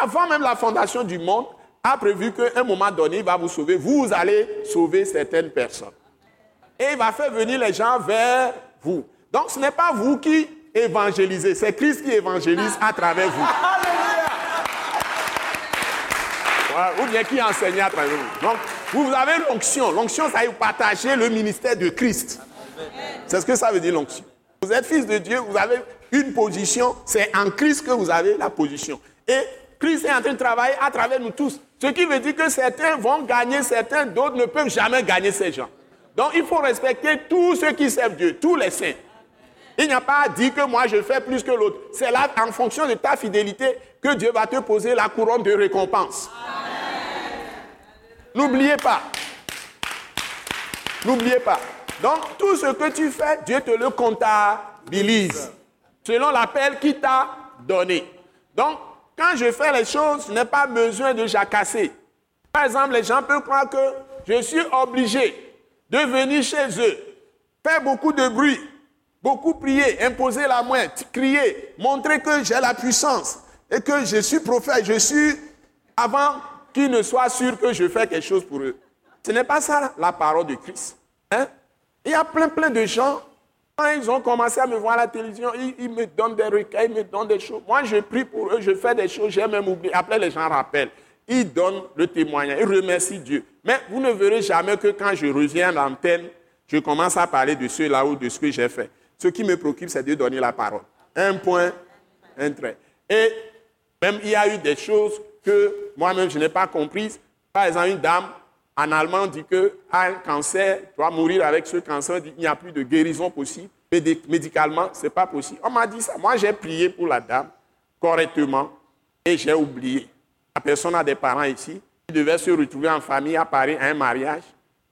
avant même la fondation du monde, a prévu qu'à un moment donné, il va vous sauver. Vous allez sauver certaines personnes. Et il va faire venir les gens vers vous. Donc ce n'est pas vous qui évangélisez, c'est Christ qui évangélise à travers vous. ou bien qui enseigne à travers vous. Donc, vous avez l'onction. L'onction, ça veut partager le ministère de Christ. C'est ce que ça veut dire l'onction. Vous êtes fils de Dieu, vous avez une position, c'est en Christ que vous avez la position. Et Christ est en train de travailler à travers nous tous. Ce qui veut dire que certains vont gagner, certains d'autres ne peuvent jamais gagner ces gens. Donc il faut respecter tous ceux qui servent Dieu, tous les saints. Il n'y a pas à dire que moi je fais plus que l'autre. C'est là, en fonction de ta fidélité, que Dieu va te poser la couronne de récompense. N'oubliez pas. N'oubliez pas. Donc tout ce que tu fais, Dieu te le comptabilise selon l'appel qu'il t'a donné. Donc, quand je fais les choses, je n'ai pas besoin de jacasser. Par exemple, les gens peuvent croire que je suis obligé de venir chez eux, faire beaucoup de bruit, beaucoup prier, imposer la main, crier, montrer que j'ai la puissance et que je suis prophète, je suis avant qu'ils ne soient sûrs que je fais quelque chose pour eux. Ce n'est pas ça la parole de Christ. Hein? Il y a plein, plein de gens quand ils ont commencé à me voir à la télévision, ils, me donnent des recueils, ils me donnent des choses. Moi, je prie pour eux, je fais des choses, j'ai même oublié. Après, les gens rappellent. Ils donnent le témoignage, ils remercient Dieu. Mais vous ne verrez jamais que quand je reviens à l'antenne, je commence à parler de cela ou de ce que j'ai fait. Ce qui me préoccupe, c'est de donner la parole. Un point, un trait. Et même il y a eu des choses que moi-même je n'ai pas comprises. Par exemple, une dame en allemand dit que un cancer, doit mourir avec ce cancer, il n'y a plus de guérison possible. Médicalement, ce n'est pas possible. On m'a dit ça. Moi, j'ai prié pour la dame correctement et j'ai oublié. La personne a des parents ici qui devaient se retrouver en famille à Paris à un mariage.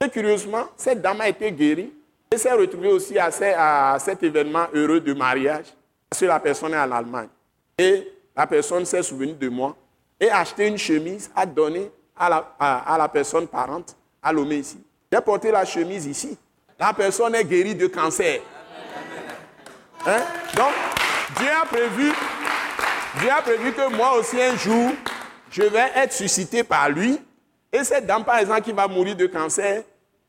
Et curieusement, cette dame a été guérie s'est retrouvée aussi à, cet événement heureux de mariage parce que la personne est en Allemagne. Et la personne s'est souvenue de moi et a acheté une chemise, à la, à, la personne parente, à l'homme ici. J'ai porté la chemise ici. La personne est guérie de cancer. Hein? Donc, Dieu a prévu, Dieu a prévu que moi aussi un jour, je vais être suscité par lui. Et cette dame, par exemple, qui va mourir de cancer,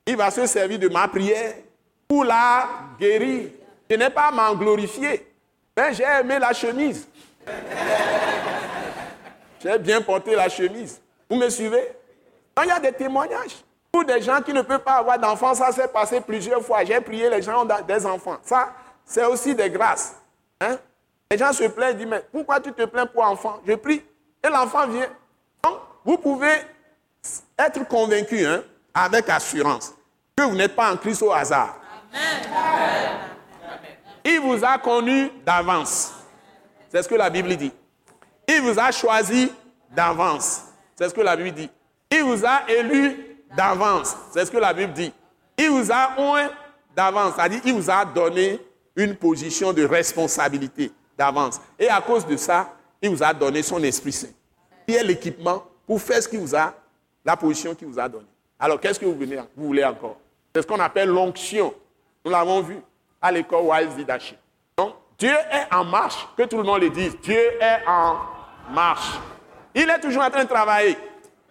il va se servir de ma prière pour la guérir. Je n'ai pas à m'en glorifier. Mais j'ai aimé la chemise. J'ai bien porté la chemise. Vous me suivez? Il y a des témoignages. Pour des gens qui ne peuvent pas avoir d'enfants, ça s'est passé plusieurs fois. J'ai prié, les gens ont des enfants. Ça, c'est aussi des grâces. Hein? Les gens se plaignent, disent, mais pourquoi tu te plains pour enfant? Je prie et l'enfant vient. Donc, vous pouvez être convaincu hein, avec assurance que vous n'êtes pas en Christ au hasard. Il vous a connu d'avance. C'est ce que la Bible dit. Il vous a choisi d'avance. C'est ce que la Bible dit. Il vous a élu d'avance. C'est ce que la Bible dit. Il vous a oint d'avance. C'est-à-dire, il vous a donné une position de responsabilité d'avance. Et à cause de ça, il vous a donné son Esprit Saint. Qui est l'équipement pour faire ce qu'il vous a, la position qu'il vous a donnée. Alors, qu'est-ce que vous, vous voulez encore? C'est ce qu'on appelle l'onction. Nous l'avons vu. à l'école Wise Leadership. Donc, Dieu est en marche, que tout le monde le dise. Dieu est en marche. Il est toujours en train de travailler.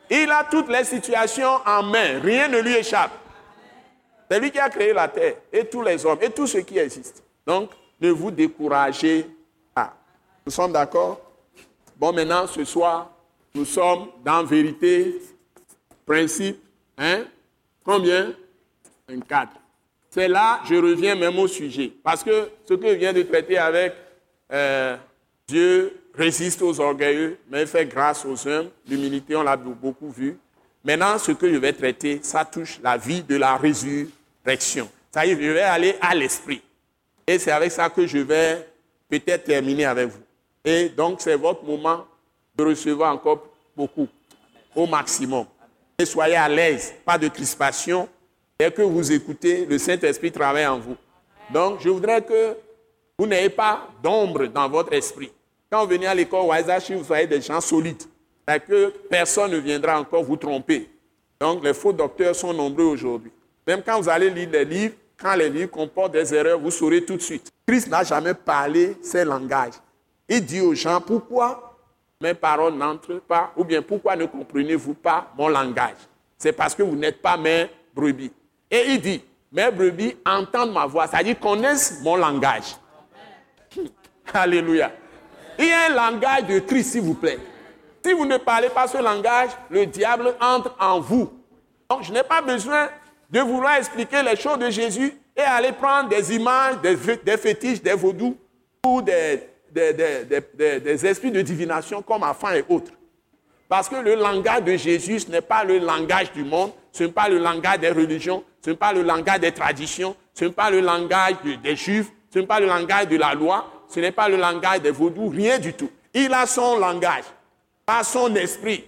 Il a toutes les situations en main. Rien ne lui échappe. C'est lui qui a créé la terre et tous les hommes et tout ce qui existe. Donc, ne vous découragez pas. Nous sommes d'accord? Bon, maintenant, ce soir, nous sommes dans vérité, principe, hein? Combien? Un cadre. C'est là, je reviens même au sujet. Parce que ce que je viens de traiter avec euh, Dieu résiste aux orgueilleux, mais fait grâce aux hommes. L'humilité, on l'a beaucoup vu. Maintenant, ce que je vais traiter, ça touche la vie de la résurrection. Ça y est, je vais aller à l'esprit. Et c'est avec ça que je vais peut-être terminer avec vous. Et donc, c'est votre moment de recevoir encore beaucoup, au maximum. Et soyez à l'aise, pas de crispation. Et que vous écoutez, le Saint-Esprit travaille en vous. Donc, je voudrais que vous n'ayez pas d'ombre dans votre esprit. Quand vous venez à l'école Waisashi, vous soyez des gens solides. Et que personne ne viendra encore vous tromper. Donc, les faux docteurs sont nombreux aujourd'hui. Même quand vous allez lire des livres, quand les livres comportent des erreurs, vous saurez tout de suite. Christ n'a jamais parlé ces langages. Il dit aux gens, pourquoi mes paroles n'entrent pas, ou bien pourquoi ne comprenez-vous pas mon langage? C'est parce que vous n'êtes pas mes brebis. Et il dit, mes brebis entendent ma voix, c'est-à-dire connaissent mon langage. Alléluia. Il y a un langage de Christ, s'il vous plaît. Si vous ne parlez pas ce langage, le diable entre en vous. Donc, je n'ai pas besoin de vouloir expliquer les choses de Jésus et aller prendre des images, des, fétiches, des vaudous ou des, des, esprits de divination comme enfants et autres. Parce que le langage de Jésus, n'est pas le langage du monde, ce n'est pas le langage des religions, ce n'est pas le langage des traditions, ce n'est pas le langage des juifs, ce n'est pas le langage de la loi, ce n'est pas le langage des vaudous, rien du tout. Il a son langage, pas son esprit.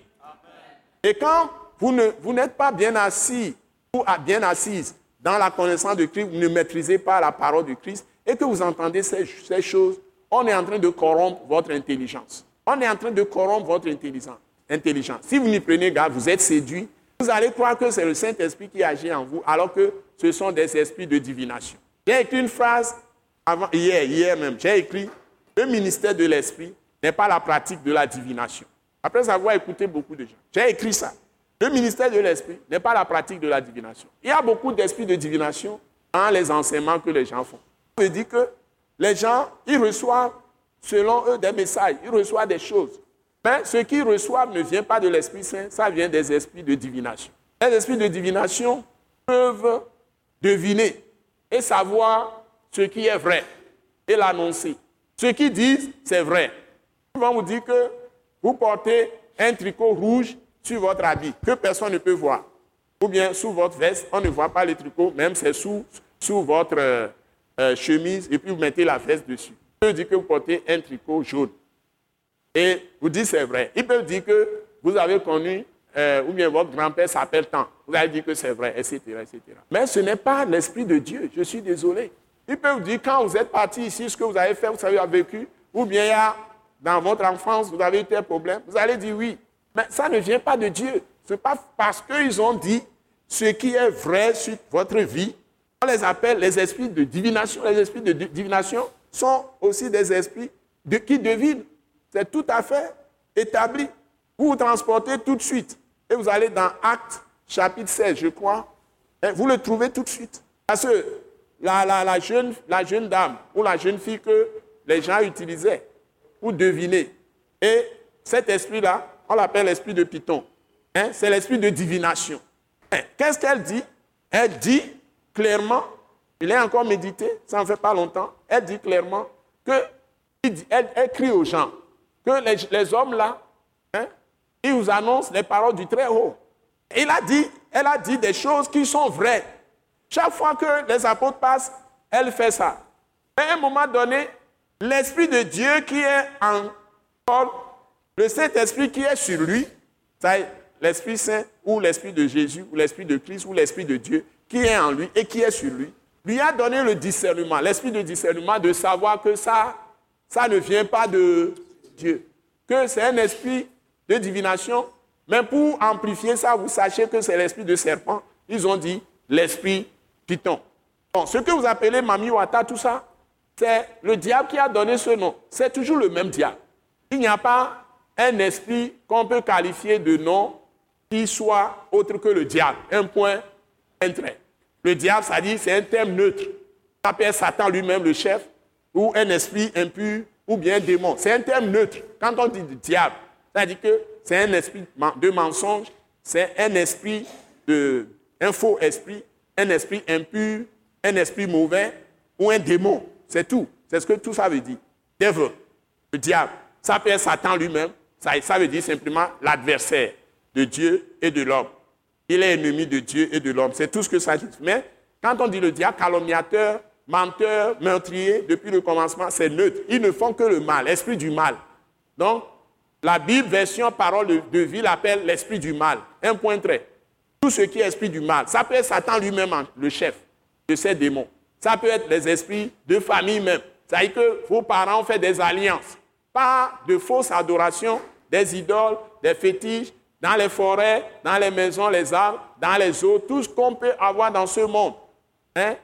Et quand vous n'êtes vous pas bien assis ou bien assise dans la connaissance de Christ, vous ne maîtrisez pas la parole de Christ et que vous entendez ces, ces choses, on est en train de corrompre votre intelligence. On est en train de corrompre votre intelligence. Si vous n'y prenez garde, vous êtes séduit, vous allez croire que c'est le Saint-Esprit qui agit en vous, alors que ce sont des esprits de divination. J'ai écrit une phrase hier, hier même. J'ai écrit Le ministère de l'Esprit n'est pas la pratique de la divination. Après avoir écouté beaucoup de gens, j'ai écrit ça. Le ministère de l'Esprit n'est pas la pratique de la divination. Il y a beaucoup d'esprits de divination dans les enseignements que les gens font. Je veux dire que les gens, ils reçoivent, selon eux, des messages, ils reçoivent des choses. Mais ce qu'ils reçoivent ne vient pas de l'Esprit Saint, ça vient des esprits de divination. Les esprits de divination peuvent deviner et savoir ce qui est vrai et l'annoncer. Ce qu'ils disent, c'est vrai. Ils vont vous dire que vous portez un tricot rouge sur votre habit que personne ne peut voir. Ou bien sous votre veste, on ne voit pas le tricot, même c'est sous, votre euh, euh, chemise et puis vous mettez la veste dessus. Peut dire que vous portez un tricot jaune. Et vous dites c'est vrai. Il peut dire que vous avez connu, euh, ou bien votre grand-père s'appelle tant. Vous allez dire que c'est vrai, etc., etc. Mais ce n'est pas l'Esprit de Dieu. Je suis désolé. Il peut vous dire quand vous êtes parti ici, ce que vous avez fait, vous avez vécu, ou bien il y a, dans votre enfance, vous avez eu tel problème. Vous allez dire oui. Mais ça ne vient pas de Dieu. Ce n'est pas parce qu'ils ont dit ce qui est vrai sur votre vie on les appelle les esprits de divination. Les esprits de divination sont aussi des esprits qui devinent. C'est tout à fait établi. Vous vous transportez tout de suite. Et vous allez dans Acte chapitre 16, je crois. Vous le trouvez tout de suite. Parce que la, jeune, dame ou la jeune fille que les gens utilisaient pour deviner. Et cet esprit-là, on l'appelle l'esprit de Python. Hein, c'est l'esprit de divination. Hein, qu'est-ce qu'elle dit? Elle dit clairement, il est encore médité, ça ne fait pas longtemps, elle dit clairement que, elle, écrit aux gens que les, hommes là, hein, ils vous annoncent les paroles du Très-Haut. Il a dit, elle a dit des choses qui sont vraies. Chaque fois que les apôtres passent, elle fait ça. À un moment donné, l'Esprit de Dieu qui est en Paul, le Saint-Esprit qui est sur lui, l'Esprit Saint ou l'Esprit de Jésus ou l'Esprit de Christ ou l'Esprit de Dieu, qui est en lui et qui est sur lui, lui a donné le discernement, l'esprit de discernement de savoir que ça, ça ne vient pas de Dieu, que c'est un esprit de divination. Mais pour amplifier ça, vous sachez que c'est l'esprit de serpent. Ils ont dit l'esprit Python. Bon, ce que vous appelez Mamiwata, tout ça, c'est le diable qui a donné ce nom. C'est toujours le même diable. Il n'y a pas un esprit qu'on peut qualifier de nom qui soit autre que le diable. Un point, un trait. Le diable, ça dit, c'est un terme neutre. Ça peut être Satan lui-même, le chef, ou un esprit impur, ou bien démon. C'est un terme neutre. Quand on dit diable, dit que c'est un esprit de mensonge, c'est un esprit de, un faux esprit, un esprit impur, un esprit mauvais ou un démon. C'est tout. C'est ce que tout ça veut dire. Devil, le diable. Ça peut être Satan lui-même. Ça, ça veut dire simplement l'adversaire de Dieu et de l'homme. Il est ennemi de Dieu et de l'homme. C'est tout ce que ça dit. Mais quand on dit le diable, calomniateur, menteur, meurtrier, depuis le commencement, c'est neutre. Ils ne font que le mal, l'esprit du mal. Donc, la Bible, version parole de, vie, l'appelle l'esprit du mal. Un point trait. Tout ce qui est esprit du mal. Ça peut être Satan lui-même, le chef de ces démons. Ça peut être les esprits de famille même. Ça veut dire que vos parents ont fait des alliances. Pas de fausses adorations, des idoles, des fétiches, dans les forêts, dans les maisons, les arbres, dans les eaux, tout ce qu'on peut avoir dans ce monde. Hein?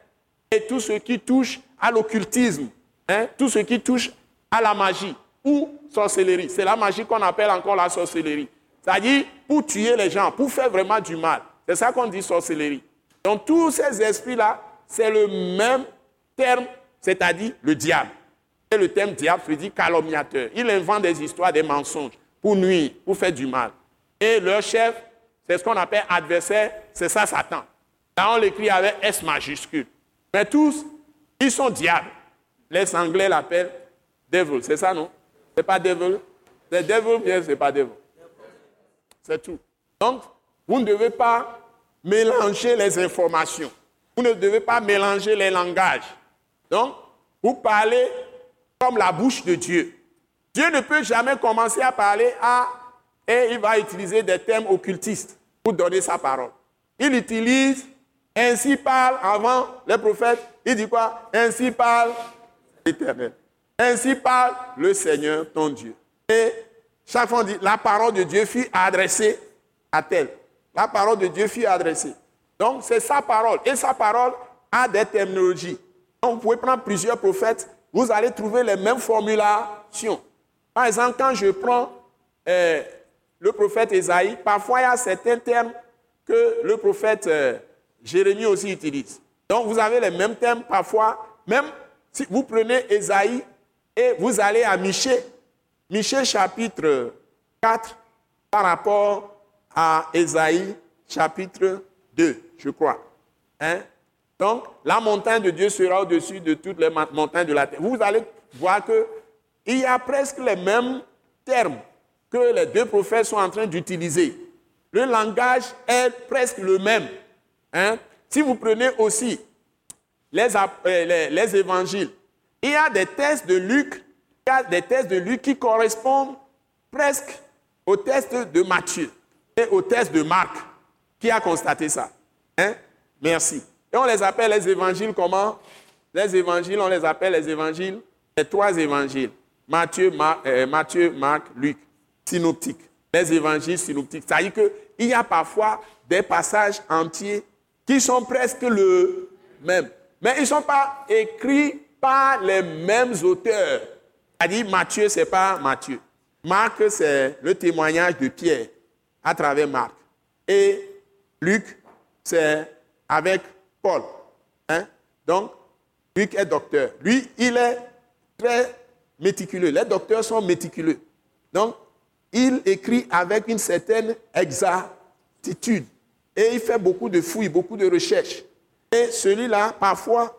Et tout ce qui touche à l'occultisme, hein? tout ce qui touche à la magie ou sorcellerie. C'est la magie qu'on appelle encore la sorcellerie. C'est-à-dire pour tuer les gens, pour faire vraiment du mal. C'est ça qu'on dit sorcellerie. Donc tous ces esprits-là, c'est le même terme, c'est-à-dire le diable. Et le terme diable veut dire calomniateur. Il invente des histoires, des mensonges pour nuire, pour faire du mal. Et leur chef, c'est ce qu'on appelle adversaire, c'est ça Satan. Là, on l'écrit avec S majuscule. Mais tous, ils sont diables. Les Anglais l'appellent devil, c'est ça, non? C'est pas devil? C'est devil, bien, c'est pas devil. C'est tout. Donc, vous ne devez pas mélanger les informations. Vous ne devez pas mélanger les langages. Donc, vous parlez comme la bouche de Dieu. Dieu ne peut jamais commencer à parler à, et il va utiliser des termes occultistes pour donner sa parole. Il utilise ainsi parle avant les prophètes. Il dit quoi? Ainsi parle l'Éternel. Ainsi parle le Seigneur ton Dieu. Et chaque fois on dit la parole de Dieu fut adressée à tel. La parole de Dieu fut adressée. Donc, c'est sa parole. Et sa parole a des terminologies. Donc, vous pouvez prendre plusieurs prophètes, vous allez trouver les mêmes formulations. Par exemple, quand je prends euh, le prophète Esaïe, parfois il y a certains termes que le prophète euh, Jérémie aussi utilise. Donc, vous avez les mêmes termes parfois. Même si vous prenez Esaïe et vous allez à Michée, Michée chapitre 4 par rapport à Esaïe chapitre 2 je crois. Hein? Donc, la montagne de Dieu sera au-dessus de toutes les montagnes de la terre. Vous allez voir qu'il y a presque les mêmes termes que les deux prophètes sont en train d'utiliser. Le langage est presque le même. Hein? Si vous prenez aussi les, euh, les, évangiles, il y a des tests de Luc, il y a des tests de Luc qui correspondent presque aux tests de Matthieu et aux tests de Marc. Qui a constaté ça Hein? Merci. Et on les appelle les évangiles comment? Les évangiles, on les appelle les évangiles, les trois évangiles. Matthieu, euh, Matthieu Marc, Luc, synoptiques. Les évangiles synoptiques. Ça veut dire qu'il y a parfois des passages entiers qui sont presque le même. Mais ils ne sont pas écrits par les mêmes auteurs. C'est-à-dire Matthieu, ce n'est pas Matthieu. Marc, c'est le témoignage de Pierre à travers Marc. Et Luc, c'est avec Paul. Hein? Donc, qui est docteur, lui, il est très méticuleux. Les docteurs sont méticuleux. Donc, il écrit avec une certaine exactitude. Et il fait beaucoup de fouilles, beaucoup de recherches. Et celui-là, parfois,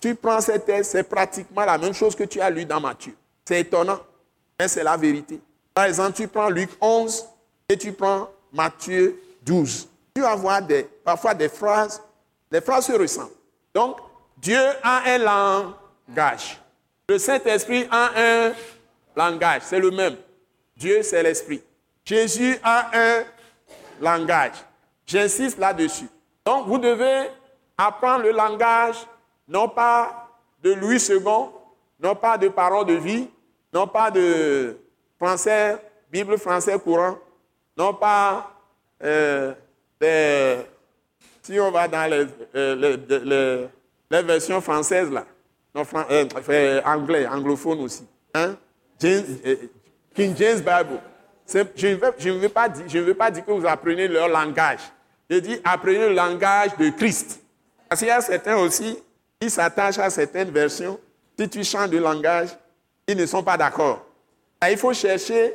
tu prends cette thèse, c'est pratiquement la même chose que tu as lu dans Matthieu. C'est étonnant, mais c'est la vérité. Par exemple, tu prends Luc 11 et tu prends Matthieu 12 tu vas voir parfois des phrases, les phrases se ressemblent. Donc, Dieu a un langage. Le Saint-Esprit a un langage, c'est le même. Dieu, c'est l'Esprit. Jésus a un langage. J'insiste là-dessus. Donc, vous devez apprendre le langage, non pas de Louis II, non pas de parole de vie, non pas de français, Bible français courant, non pas euh, si on va dans les, euh, versions françaises là, euh, anglais, anglophone aussi. Hein? Euh, King James Bible. Je ne, veux, pas dire, que vous apprenez leur langage. Je dis apprenez le langage de Christ. Parce qu'il y a certains aussi, qui s'attachent à certaines versions. Si tu changes de langage, ils ne sont pas d'accord. Il faut chercher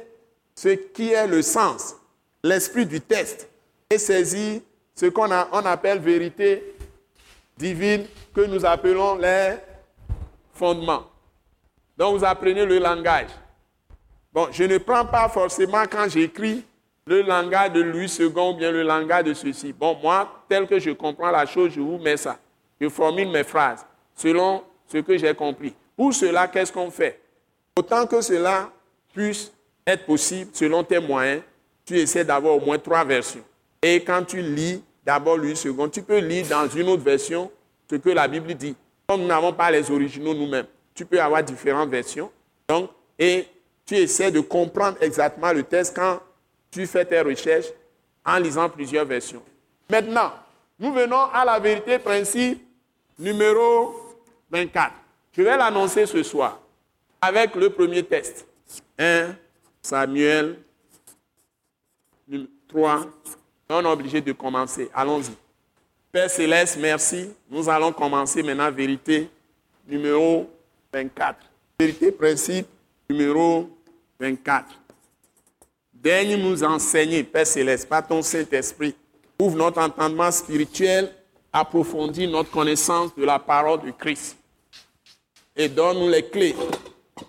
ce qui est le sens, l'esprit du test et saisir ce qu'on on appelle vérité divine que nous appelons les fondements. Donc vous apprenez le langage. Bon, je ne prends pas forcément quand j'écris le langage de Louis II ou bien le langage de ceci. Bon, moi, tel que je comprends la chose, je vous mets ça. Je formule mes phrases selon ce que j'ai compris. Pour cela, qu'est-ce qu'on fait? Autant que cela puisse être possible selon tes moyens, tu essaies d'avoir au moins trois versions. Et quand tu lis d'abord Louis II, tu peux lire dans une autre version ce que la Bible dit. Comme nous n'avons pas les originaux nous-mêmes, tu peux avoir différentes versions. Donc, et tu essaies de comprendre exactement le texte quand tu fais tes recherches en lisant plusieurs versions. Maintenant, nous venons à la vérité principe numéro 24. Je vais l'annoncer ce soir avec le premier test. 1 Samuel 3. On est obligé de commencer. Allons-y. Père Céleste, merci. Nous allons commencer maintenant vérité numéro 24. Vérité principe numéro 24. Daigne nous enseigner, Père Céleste, par ton Saint-Esprit. Ouvre notre entendement spirituel, approfondis notre connaissance de la parole de Christ. Et donne-nous les clés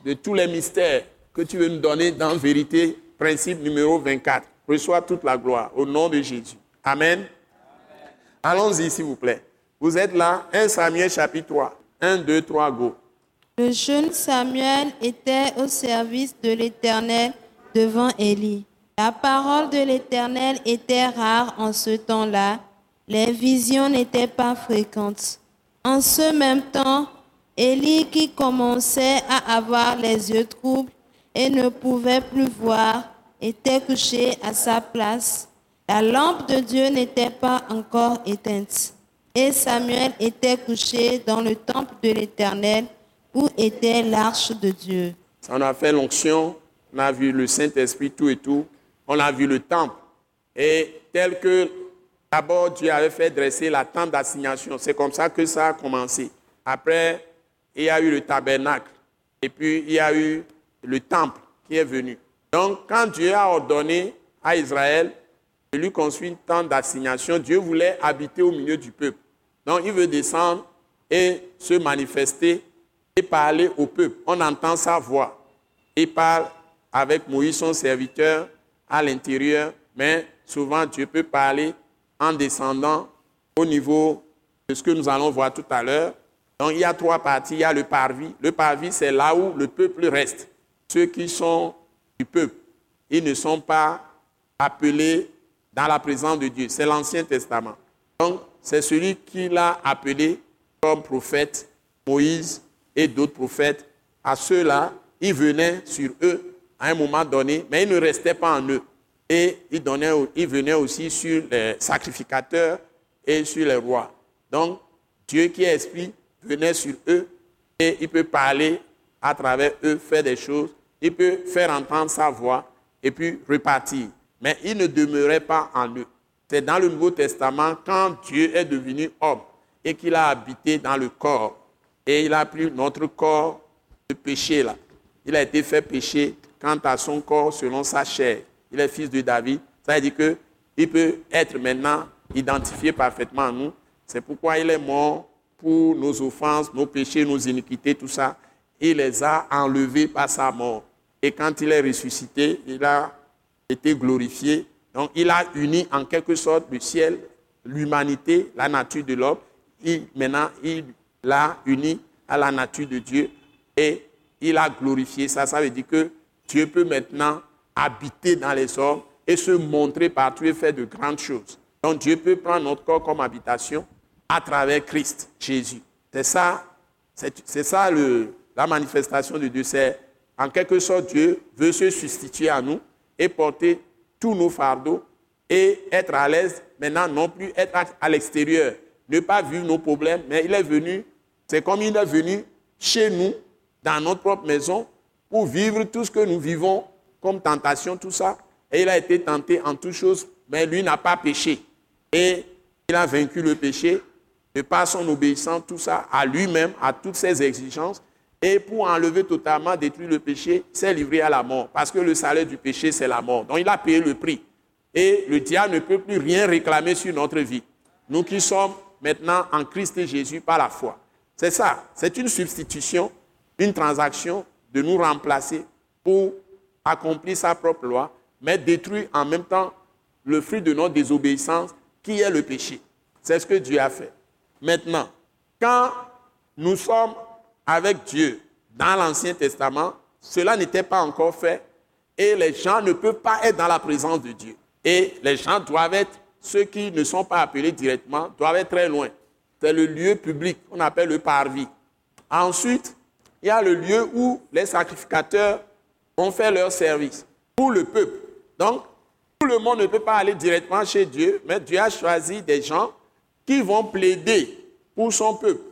de tous les mystères que tu veux nous donner dans vérité, principe numéro 24. Reçois toute la gloire au nom de Jésus. Amen. Allons-y, s'il vous plaît. Vous êtes là, 1 Samuel chapitre 3. 1, 2, 3, go. Le jeune Samuel était au service de l'Éternel devant Élie. La parole de l'Éternel était rare en ce temps-là. Les visions n'étaient pas fréquentes. En ce même temps, Élie, qui commençait à avoir les yeux troubles et ne pouvait plus voir, était couché à sa place. La lampe de Dieu n'était pas encore éteinte. Et Samuel était couché dans le temple de l'Éternel où était l'arche de Dieu On a fait l'onction, on a vu le Saint-Esprit, tout et tout. On a vu le temple. Et tel que d'abord Dieu avait fait dresser la tente d'assignation, c'est comme ça que ça a commencé. Après, il y a eu le tabernacle. Et puis, il y a eu le temple qui est venu. Donc, quand Dieu a ordonné à Israël de lui construire une tente d'assignation, Dieu voulait habiter au milieu du peuple. Donc, il veut descendre et se manifester parler au peuple. On entend sa voix. Il parle avec Moïse, son serviteur, à l'intérieur, mais souvent Dieu peut parler en descendant au niveau de ce que nous allons voir tout à l'heure. Donc il y a trois parties. Il y a le parvis. Le parvis, c'est là où le peuple reste. Ceux qui sont du peuple, ils ne sont pas appelés dans la présence de Dieu. C'est l'Ancien Testament. Donc c'est celui qui l'a appelé comme prophète, Moïse, et d'autres prophètes, à ceux-là, ils venaient sur eux à un moment donné, mais ils ne restaient pas en eux. Et ils, donnaient, ils venaient aussi sur les sacrificateurs et sur les rois. Donc, Dieu qui est esprit venait sur eux et il peut parler à travers eux, faire des choses. Il peut faire entendre sa voix et puis repartir. Mais il ne demeurait pas en eux. C'est dans le Nouveau Testament quand Dieu est devenu homme et qu'il a habité dans le corps et il a pris notre corps de péché là. Il a été fait péché quant à son corps selon sa chair. Il est fils de David. Ça veut dire qu'il peut être maintenant identifié parfaitement à nous. C'est pourquoi il est mort pour nos offenses, nos péchés, nos iniquités, tout ça. Il les a enlevés par sa mort. Et quand il est ressuscité, il a été glorifié. Donc il a uni en quelque sorte le ciel, l'humanité, la nature de l'homme. Maintenant, il l'a uni à la nature de Dieu et il a glorifié ça. Ça veut dire que Dieu peut maintenant habiter dans les hommes et se montrer partout et faire de grandes choses. Donc Dieu peut prendre notre corps comme habitation à travers Christ, Jésus. C'est ça, c'est ça le, la manifestation de Dieu. C'est en quelque sorte Dieu veut se substituer à nous et porter tous nos fardeaux et être à l'aise maintenant, non plus être à l'extérieur, ne pas vivre nos problèmes, mais il est venu C'est comme il est venu chez nous, dans notre propre maison, pour vivre tout ce que nous vivons comme tentation, tout ça. Et il a été tenté en toutes choses, mais lui n'a pas péché. Et il a vaincu le péché de par son obéissance, tout ça, à lui-même, à toutes ses exigences. Et pour enlever totalement, détruire le péché, s'est livré à la mort. Parce que le salaire du péché, c'est la mort. Donc il a payé le prix. Et le diable ne peut plus rien réclamer sur notre vie. Nous qui sommes maintenant en Christ Jésus par la foi. C'est ça. C'est une substitution, une transaction de nous remplacer pour accomplir sa propre loi, mais détruire en même temps le fruit de notre désobéissance qui est le péché. C'est ce que Dieu a fait. Maintenant, quand nous sommes avec Dieu dans l'Ancien Testament, cela n'était pas encore fait et les gens ne peuvent pas être dans la présence de Dieu. Et les gens doivent être, ceux qui ne sont pas appelés directement, doivent être très loin. C'est le lieu public, on appelle le parvis. Ensuite, il y a le lieu où les sacrificateurs ont fait leur service pour le peuple. Donc, tout le monde ne peut pas aller directement chez Dieu, mais Dieu a choisi des gens qui vont plaider pour son peuple.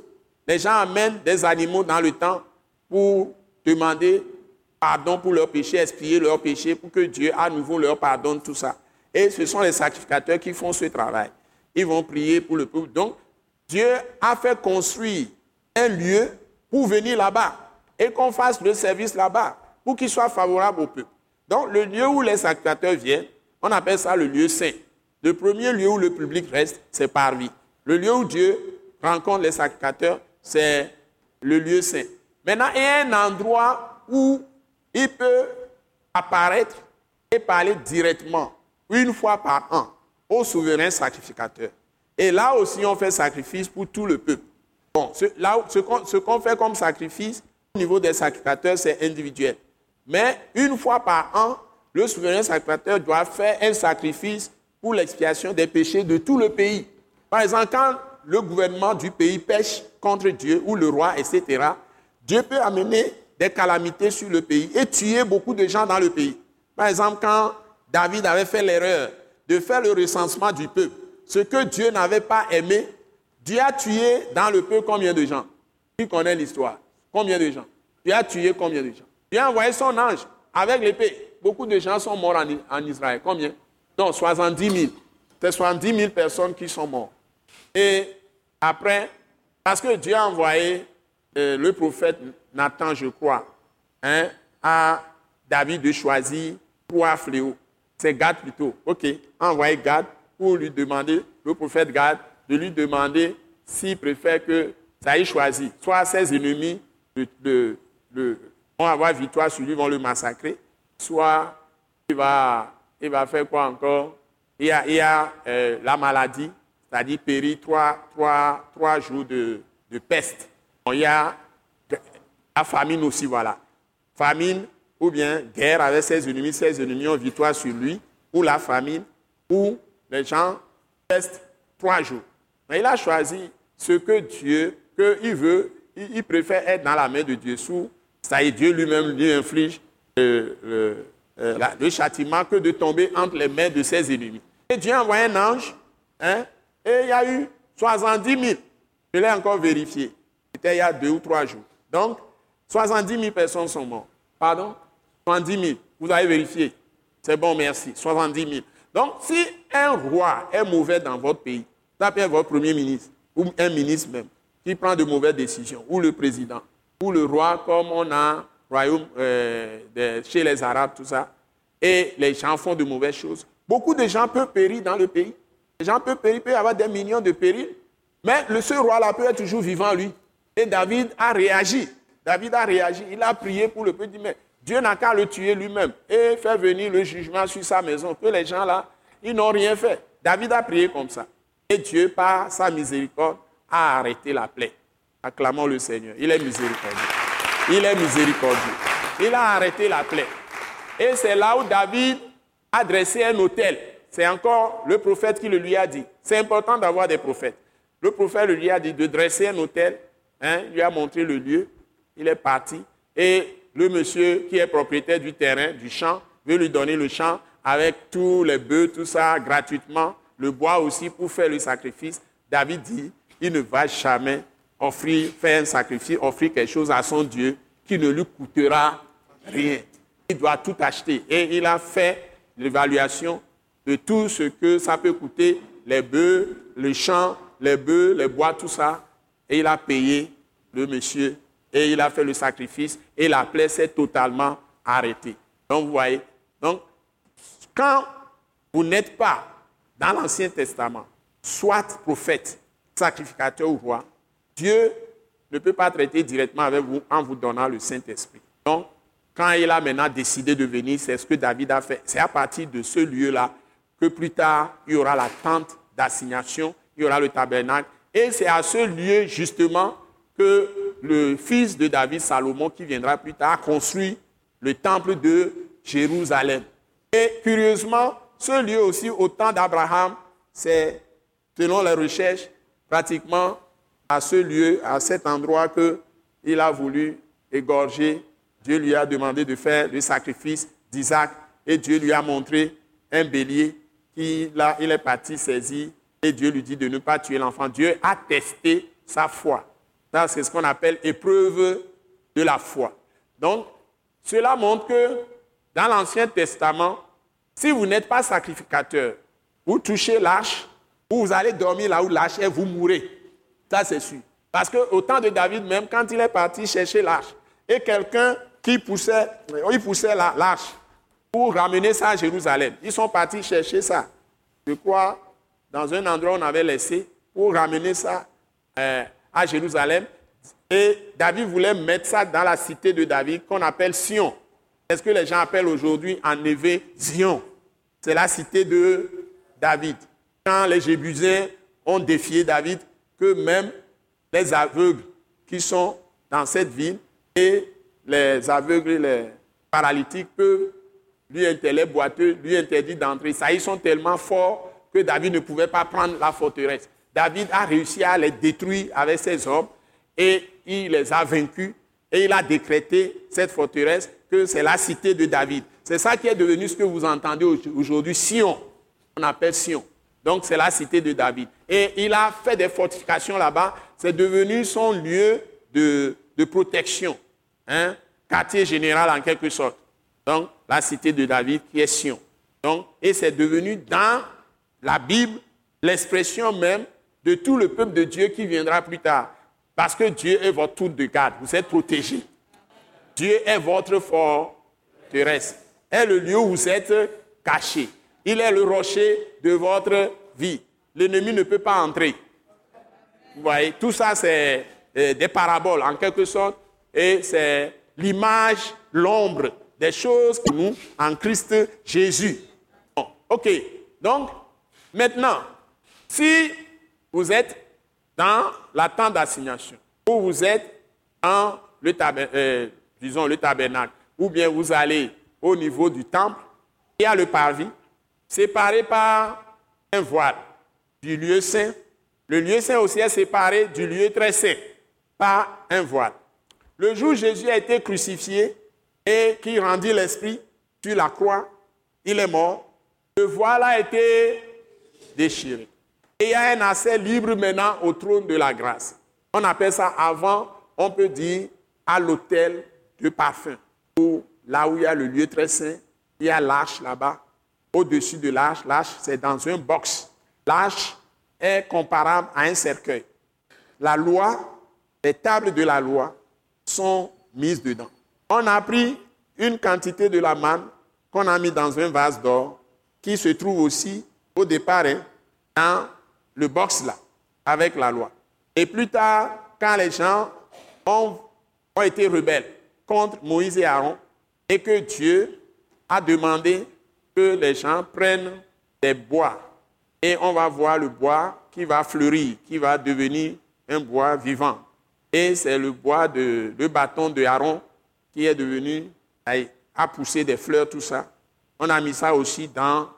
Les gens amènent des animaux dans le temps pour demander pardon pour leurs péchés, expier leurs péchés, pour que Dieu à nouveau leur pardonne tout ça. Et ce sont les sacrificateurs qui font ce travail. Ils vont prier pour le peuple. Donc, Dieu a fait construire un lieu pour venir là-bas et qu'on fasse le service là-bas pour qu'il soit favorable au peuple. Donc, le lieu où les sacrificateurs viennent, on appelle ça le lieu saint. Le premier lieu où le public reste, c'est parmi. Le lieu où Dieu rencontre les sacrificateurs, c'est le lieu saint. Maintenant, il y a un endroit où il peut apparaître et parler directement, une fois par an, au souverain sacrificateur. Et là aussi, on fait sacrifice pour tout le peuple. Bon, ce, là, ce qu'on fait comme sacrifice au niveau des sacrificateurs, c'est individuel. Mais une fois par an, le souverain sacrificateur doit faire un sacrifice pour l'expiation des péchés de tout le pays. Par exemple, quand le gouvernement du pays pêche contre Dieu, ou le roi, etc., Dieu peut amener des calamités sur le pays et tuer beaucoup de gens dans le pays. Par exemple, quand David avait fait l'erreur de faire le recensement du peuple, ce que Dieu n'avait pas aimé, Dieu a tué dans le peuple combien de gens? Qui connaît l'histoire? Combien de gens? Dieu a tué combien de gens? Dieu a envoyé son ange avec l'épée. Beaucoup de gens sont morts en, Israël. Combien? Non, 70 000. C'est 70 000 personnes qui sont mortes. Et après, parce que Dieu a envoyé euh, le prophète Nathan, je crois, hein, à David de choisir trois fléaux. C'est Gad plutôt. OK, envoyé Gad pour lui demander, le prophète Gad, de lui demander s'il préfère que ça ait choisi, soit ses ennemis vont avoir victoire sur lui, vont le massacrer, soit il va, il va faire quoi encore? Il y a, il y a euh, la maladie, c'est-à-dire périr trois, trois, trois jours de, de peste. il y a la famine aussi, voilà. Famine ou bien guerre avec ses ennemis, ses ennemis ont victoire sur lui, ou la famine, ou les gens restent trois jours. Mais il a choisi ce que Dieu, qu'il veut, il, préfère être dans la main de Dieu sous, ça y est, Dieu lui-même lui inflige le, le, châtiment que de tomber entre les mains de ses ennemis. Et Dieu a envoyé un ange, hein, et il y a eu 70 000. Je l'ai encore vérifié. C'était il y a deux ou trois jours. Donc, 70 000 personnes sont mortes. Pardon? 70 000. Vous avez vérifié. C'est bon, merci. 70 000. Donc, si un roi est mauvais dans votre pays, tapez votre premier ministre, ou un ministre même, qui prend de mauvaises décisions, ou le président, ou le roi, comme on a royaume euh, chez les Arabes, tout ça, et les gens font de mauvaises choses, beaucoup de gens peuvent périr dans le pays. Les gens peuvent périr, peuvent avoir des millions de périls, mais le seul roi-là peut être toujours vivant, lui. Et David a réagi. David a réagi. Il a prié pour le petit, mais Dieu n'a qu'à le tuer lui-même et faire venir le jugement sur sa maison. Que les gens là, ils n'ont rien fait. David a prié comme ça. Et Dieu, par sa miséricorde, a arrêté la plaie. Acclamons le Seigneur. Il est miséricordieux. Il est miséricordieux. Il a arrêté la plaie. Et c'est là où David a dressé un hôtel. C'est encore le prophète qui le lui a dit. C'est important d'avoir des prophètes. Le prophète lui a dit de dresser un hôtel. Hein, il lui a montré le lieu. Il est parti. Et le monsieur qui est propriétaire du terrain, du champ, veut lui donner le champ avec tous les bœufs, tout ça, gratuitement. Le bois aussi pour faire le sacrifice. David dit, il ne va jamais offrir, faire un sacrifice, offrir quelque chose à son Dieu qui ne lui coûtera rien. Il doit tout acheter. Et il a fait l'évaluation de tout ce que ça peut coûter, les bœufs, les champs, les bœufs, les bois, tout ça. Et il a payé le monsieur et il a fait le sacrifice et la plaie s'est totalement arrêtée. Donc vous voyez, donc quand vous n'êtes pas dans l'Ancien Testament, soit prophète, sacrificateur ou roi, Dieu ne peut pas traiter directement avec vous en vous donnant le Saint-Esprit. Donc, quand il a maintenant décidé de venir, c'est ce que David a fait. C'est à partir de ce lieu-là que plus tard, il y aura la tente d'assignation, il y aura le tabernacle. Et c'est à ce lieu, justement, que le fils de David, Salomon, qui viendra plus tard, construit le temple de Jérusalem. Et curieusement, ce lieu aussi, au temps d'Abraham, c'est, selon les recherches, pratiquement à ce lieu, à cet endroit qu'il a voulu égorger. Dieu lui a demandé de faire le sacrifice d'Isaac et Dieu lui a montré un bélier qui, là, il est parti saisir et Dieu lui dit de ne pas tuer l'enfant. Dieu a testé sa foi. Ça, c'est ce qu'on appelle épreuve de la foi. Donc, cela montre que dans l'Ancien Testament, si vous n'êtes pas sacrificateur, vous touchez l'arche, vous allez dormir là où l'arche est, vous mourrez. Ça, c'est sûr. Parce qu'au temps de David, même quand il est parti chercher l'arche, et quelqu'un qui poussait, il poussait l'arche pour ramener ça à Jérusalem, ils sont partis chercher ça. Je crois, dans un endroit où on avait laissé, pour ramener ça euh, à Jérusalem. Et David voulait mettre ça dans la cité de David qu'on appelle Sion. Est ce que les gens appellent aujourd'hui en Névé Zion? C'est la cité de David. Quand les Jébusiens ont défié David, que même les aveugles qui sont dans cette ville et les aveugles et les paralytiques peuvent lui boiteux, lui interdire d'entrer. Ça, ils sont tellement forts que David ne pouvait pas prendre la forteresse. David a réussi à les détruire avec ses hommes et il les a vaincus et il a décrété cette forteresse que c'est la cité de David. C'est ça qui est devenu ce que vous entendez aujourd'hui, Sion. On appelle Sion. Donc c'est la cité de David. Et il a fait des fortifications là-bas. C'est devenu son lieu de, protection. Hein? Quartier général en quelque sorte. Donc la cité de David qui est Sion. Donc, et c'est devenu dans la Bible l'expression même de tout le peuple de Dieu qui viendra plus tard. Parce que Dieu est votre tour de garde. Vous êtes protégés. Dieu est votre forteresse. Est le lieu où vous êtes cachés. Il est le rocher de votre vie. L'ennemi ne peut pas entrer. Vous voyez, tout ça, c'est euh, des paraboles en quelque sorte. Et c'est l'image, l'ombre des choses que nous en Christ Jésus. ok. Donc, maintenant, si vous êtes dans la tente d'assignation, ou vous êtes dans le, euh, disons, le tabernacle, ou bien vous allez au niveau du temple, il y a le parvis, séparé par un voile du lieu saint. Le lieu saint aussi est séparé du lieu très saint par un voile. Le jour où Jésus a été crucifié et qui rendit l'esprit sur la croix, il est mort, le voile a été déchiré. Et il y a un accès libre maintenant au trône de la grâce. On appelle ça avant, on peut dire, à l'hôtel de parfum. Là où il y a le lieu très saint, il y a l'arche là-bas au-dessus de l'arche. L'arche, c'est dans un box. L'arche est comparable à un cercueil. La loi, les tables de la loi sont mises dedans. On a pris une quantité de la manne qu'on a mis dans un vase d'or qui se trouve aussi au départ hein, dans le box là, avec la loi. Et plus tard, quand les gens ont été rebelles contre Moïse et Aaron, et que Dieu a demandé les gens prennent des bois et on va voir le bois qui va fleurir, qui va devenir un bois vivant. Et c'est le bois de le bâton de Aaron qui est devenu, a poussé des fleurs, tout ça. On a mis ça aussi dans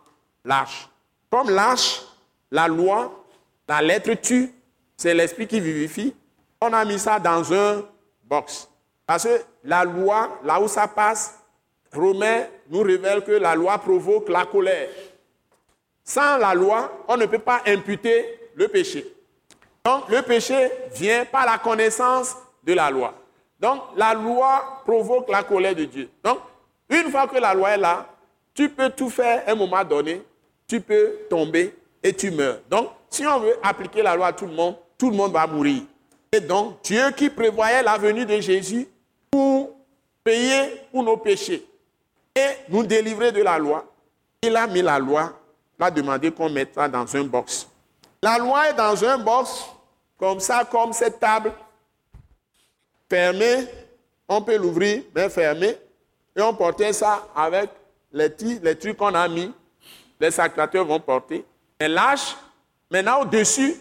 l'arche. Comme l'arche, la loi, la lettre tue, c'est l'esprit qui vivifie. On a mis ça dans un box. Parce que la loi, là où ça passe, Romains nous révèle que la loi provoque la colère. Sans la loi, on ne peut pas imputer le péché. Donc le péché vient par la connaissance de la loi. Donc la loi provoque la colère de Dieu. Donc une fois que la loi est là, tu peux tout faire à un moment donné, tu peux tomber et tu meurs. Donc si on veut appliquer la loi à tout le monde, tout le monde va mourir. Et donc Dieu qui prévoyait la venue de Jésus pour payer pour nos péchés et nous délivrer de la loi, il a mis la loi, il a demandé qu'on mette ça dans un box. La loi est dans un box, comme ça, comme cette table, fermée. On peut l'ouvrir, mais fermée. Et on portait ça avec les, trucs qu'on a mis. Les sacrificateurs vont porter. Et lâche. Maintenant, au-dessus,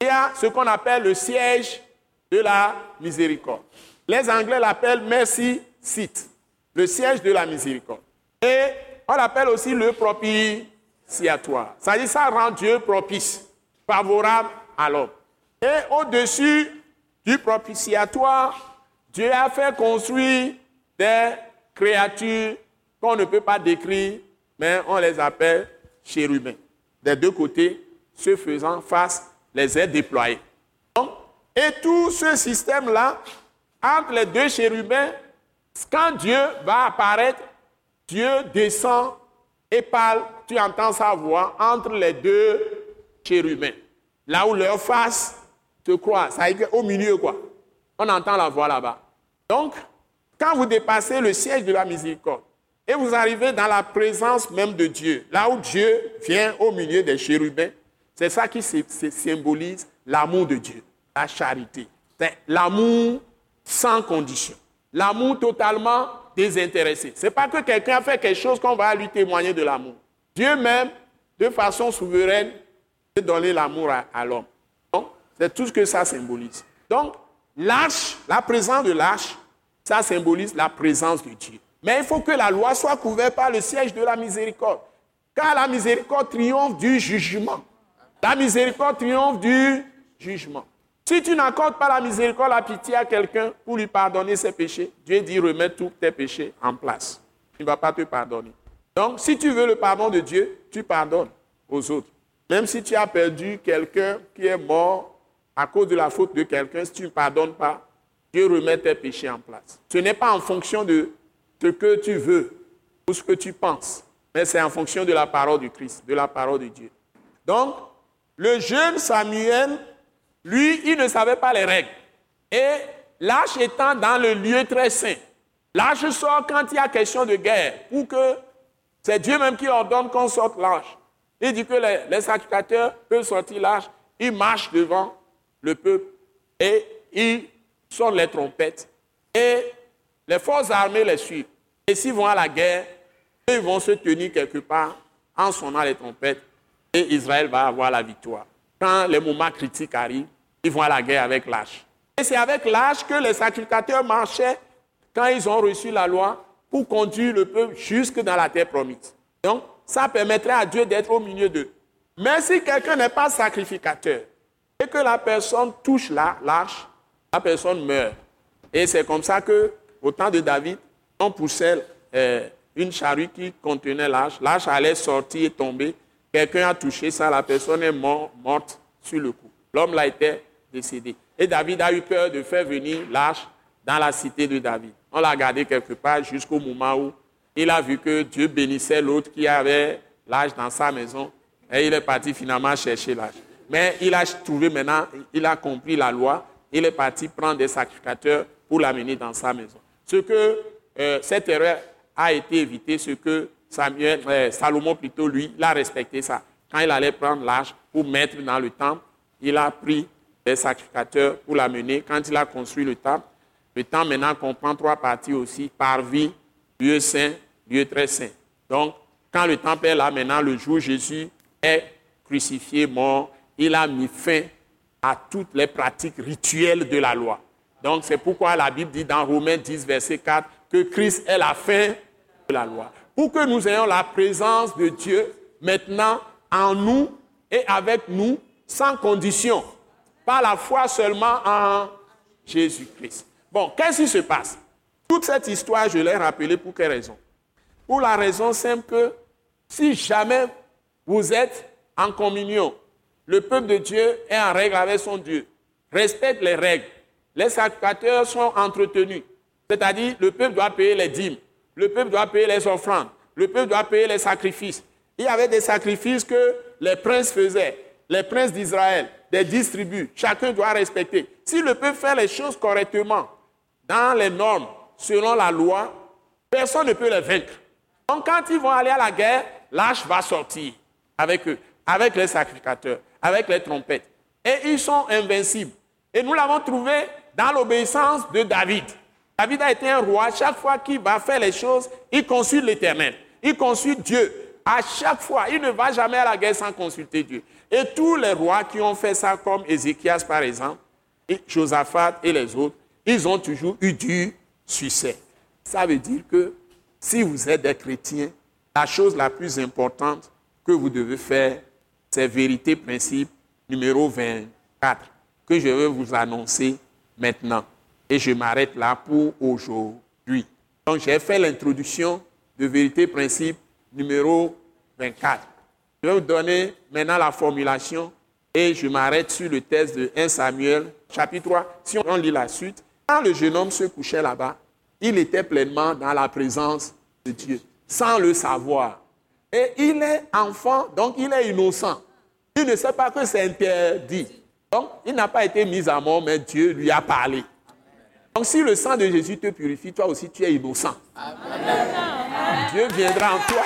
il y a ce qu'on appelle le siège de la miséricorde. Les Anglais l'appellent mercy seat, le siège de la miséricorde. Et on l'appelle aussi le propitiatoire. Ça dit, ça rend Dieu propice favorable à l'homme. Et au-dessus du propitiatoire, Dieu a fait construire des créatures qu'on ne peut pas décrire, mais on les appelle chérubins. Des deux côtés, se faisant face, les ailes déployées. Et tout ce système-là, entre les deux chérubins, quand Dieu va apparaître, Dieu descend et parle, tu entends sa voix entre les deux chérubins. Là où leur face te croit, ça est au milieu quoi. On entend la voix là-bas. Donc, quand vous dépassez le siège de la miséricorde et vous arrivez dans la présence même de Dieu, là où Dieu vient au milieu des chérubins, c'est ça qui symbolise l'amour de Dieu, la charité. C'est l'amour sans condition, l'amour totalement désintéressé. Ce n'est pas que quelqu'un a fait quelque chose qu'on va lui témoigner de l'amour. Dieu même, de façon souveraine, donner l'amour à, l'homme. C'est tout ce que ça symbolise. Donc, l'arche, la présence de l'arche, ça symbolise la présence de Dieu. Mais il faut que la loi soit couverte par le siège de la miséricorde. Car la miséricorde triomphe du jugement. La miséricorde triomphe du jugement. Si tu n'accordes pas la miséricorde, la pitié à quelqu'un pour lui pardonner ses péchés, Dieu dit remets tous tes péchés en place. Il ne va pas te pardonner. Donc, si tu veux le pardon de Dieu, tu pardonnes aux autres. Même si tu as perdu quelqu'un qui est mort à cause de la faute de quelqu'un, si tu ne pardonnes pas, Dieu remet tes péchés en place. Ce n'est pas en fonction de ce que tu veux ou ce que tu penses, mais c'est en fonction de la parole du Christ, de la parole de Dieu. Donc, le jeune Samuel, lui, il ne savait pas les règles. Et l'arche étant dans le lieu très saint, l'arche sort quand il y a question de guerre, pour que c'est Dieu même qui ordonne qu'on sorte l'arche. Il dit que les, sacrificateurs peuvent sortir l'arche, ils marchent devant le peuple et ils sonnent les trompettes. Et les forces armées les suivent. Et s'ils vont à la guerre, ils vont se tenir quelque part en sonnant les trompettes et Israël va avoir la victoire. Quand les moments critiques arrivent, ils vont à la guerre avec l'âge. Et c'est avec l'âge que les sacrificateurs marchaient quand ils ont reçu la loi pour conduire le peuple jusque dans la terre promise. Donc, ça permettrait à Dieu d'être au milieu d'eux. Mais si quelqu'un n'est pas sacrificateur et que la personne touche l'arche, la personne meurt. Et c'est comme ça que, au temps de David, on poussait euh, une charrue qui contenait l'arche. L'arche allait sortir et tomber. Quelqu'un a touché ça, la personne est morte sur le coup. L'homme là était décédé. Et David a eu peur de faire venir l'arche dans la cité de David. On l'a gardé quelque part jusqu'au moment où il a vu que Dieu bénissait l'autre qui avait l'âge dans sa maison et il est parti finalement chercher l'âge. Mais il a trouvé maintenant, il a compris la loi, il est parti prendre des sacrificateurs pour l'amener dans sa maison. Ce que euh, cette erreur a été évitée, ce que Samuel, euh, Salomon plutôt, lui, il a respecté ça. Quand il allait prendre l'âge pour mettre dans le temple, il a pris des sacrificateurs pour l'amener. Quand il a construit le temple, le temple maintenant comprend trois parties aussi, parvis, lieu saint, lieu très saint. Donc, quand le temple est là, maintenant, le jour où Jésus est crucifié, mort, il a mis fin à toutes les pratiques rituelles de la loi. Donc, c'est pourquoi la Bible dit dans Romains 10, verset 4, que Christ est la fin de la loi. Pour que nous ayons la présence de Dieu maintenant en nous et avec nous, sans condition, par la foi seulement en Jésus-Christ. Bon, qu'est-ce qui se passe? Toute cette histoire, je l'ai rappelée pour quelle raison? Pour la raison simple que si jamais vous êtes en communion, le peuple de Dieu est en règle avec son Dieu, respecte les règles. Les sacrificateurs sont entretenus. C'est-à-dire, le peuple doit payer les dîmes, le peuple doit payer les offrandes, le peuple doit payer les sacrifices. Il y avait des sacrifices que les princes faisaient, les princes d'Israël, des distribus. Chacun doit respecter. Si le peuple fait les choses correctement, dans les normes, selon la loi, personne ne peut les vaincre. Donc quand ils vont aller à la guerre, l'arche va sortir avec eux, avec les sacrificateurs, avec les trompettes. Et ils sont invincibles. Et nous l'avons trouvé dans l'obéissance de David. David a été un roi. Chaque fois qu'il va faire les choses, il consulte l'Éternel. Il consulte Dieu. À chaque fois, il ne va jamais à la guerre sans consulter Dieu. Et tous les rois qui ont fait ça, comme Ézéchias par exemple, Josaphat et les autres, ils ont toujours eu du succès. Ça veut dire que si vous êtes des chrétiens, la chose la plus importante que vous devez faire, c'est vérité principe numéro 24 que je vais vous annoncer maintenant. Et je m'arrête là pour aujourd'hui. Donc j'ai fait l'introduction de vérité principe numéro 24. Je vais vous donner maintenant la formulation et je m'arrête sur le texte de 1 Samuel, chapitre 3. Si on lit la suite, quand le jeune homme se couchait là-bas, il était pleinement dans la présence de Dieu, sans le savoir. Et il est enfant, donc il est innocent. Il ne sait pas que c'est interdit. Donc, il n'a pas été mis à mort, mais Dieu lui a parlé. Donc, si le sang de Jésus te purifie, toi aussi, tu es innocent. Dieu viendra en toi.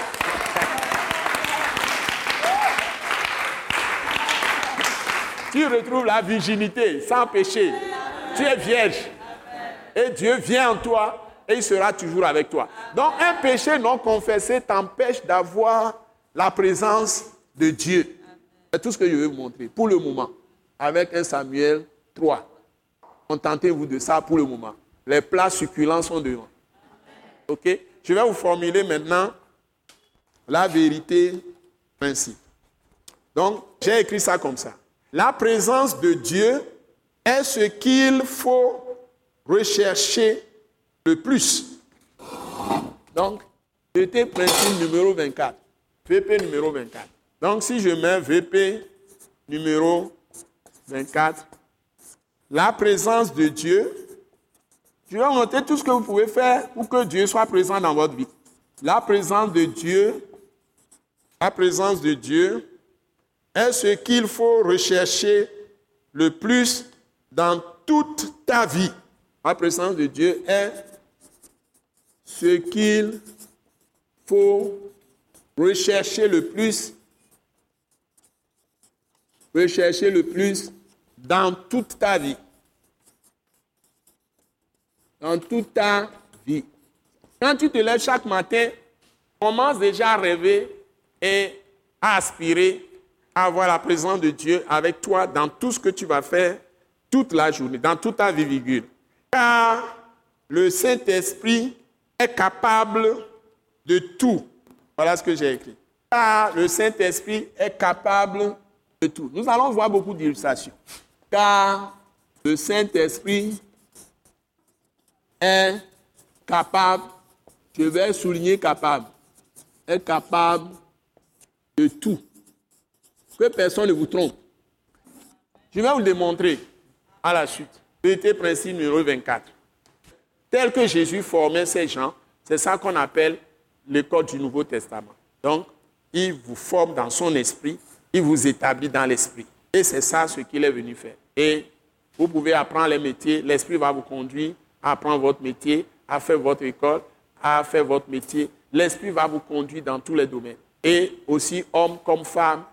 tu retrouves la virginité sans péché. Tu es vierge. Et Dieu vient en toi et il sera toujours avec toi. Donc un péché non confessé t'empêche d'avoir la présence de Dieu. C'est tout ce que je vais vous montrer pour le moment. Avec un Samuel 3. Contentez-vous de ça pour le moment. Les plats succulents sont devant. Ok? Je vais vous formuler maintenant la vérité principe. Donc, j'ai écrit ça comme ça. La présence de Dieu est ce qu'il faut rechercher le plus. Donc, VT principe numéro 24. VP numéro 24. Donc, si je mets VP numéro 24, la présence de Dieu, je vais vous montrer tout ce que vous pouvez faire pour que Dieu soit présent dans votre vie. La présence de Dieu, la présence de Dieu est ce qu'il faut rechercher le plus dans toute ta vie. La présence de Dieu est ce qu'il faut rechercher le plus, rechercher le plus dans toute ta vie. Dans toute ta vie. Quand tu te lèves chaque matin, commence déjà à rêver et à aspirer avoir la présence de Dieu avec toi dans tout ce que tu vas faire toute la journée, dans toute ta vie, virgule. Car le Saint-Esprit est capable de tout. Voilà ce que j'ai écrit. Car le Saint-Esprit est capable de tout. Nous allons voir beaucoup d'illustrations. Car le Saint-Esprit est capable, je vais souligner capable, est capable de tout. Que personne ne vous trompe. Je vais vous le démontrer à la suite. Vérité principe numéro 24. Tel que Jésus formait ces gens, c'est ça qu'on appelle l'école du Nouveau Testament. Donc, il vous forme dans son esprit, il vous établit dans l'esprit. Et c'est ça ce qu'il est venu faire. Et vous pouvez apprendre les métiers, l'esprit va vous conduire à apprendre votre métier, à faire votre école, à faire votre métier. L'esprit va vous conduire dans tous les domaines. Et aussi, homme comme femme,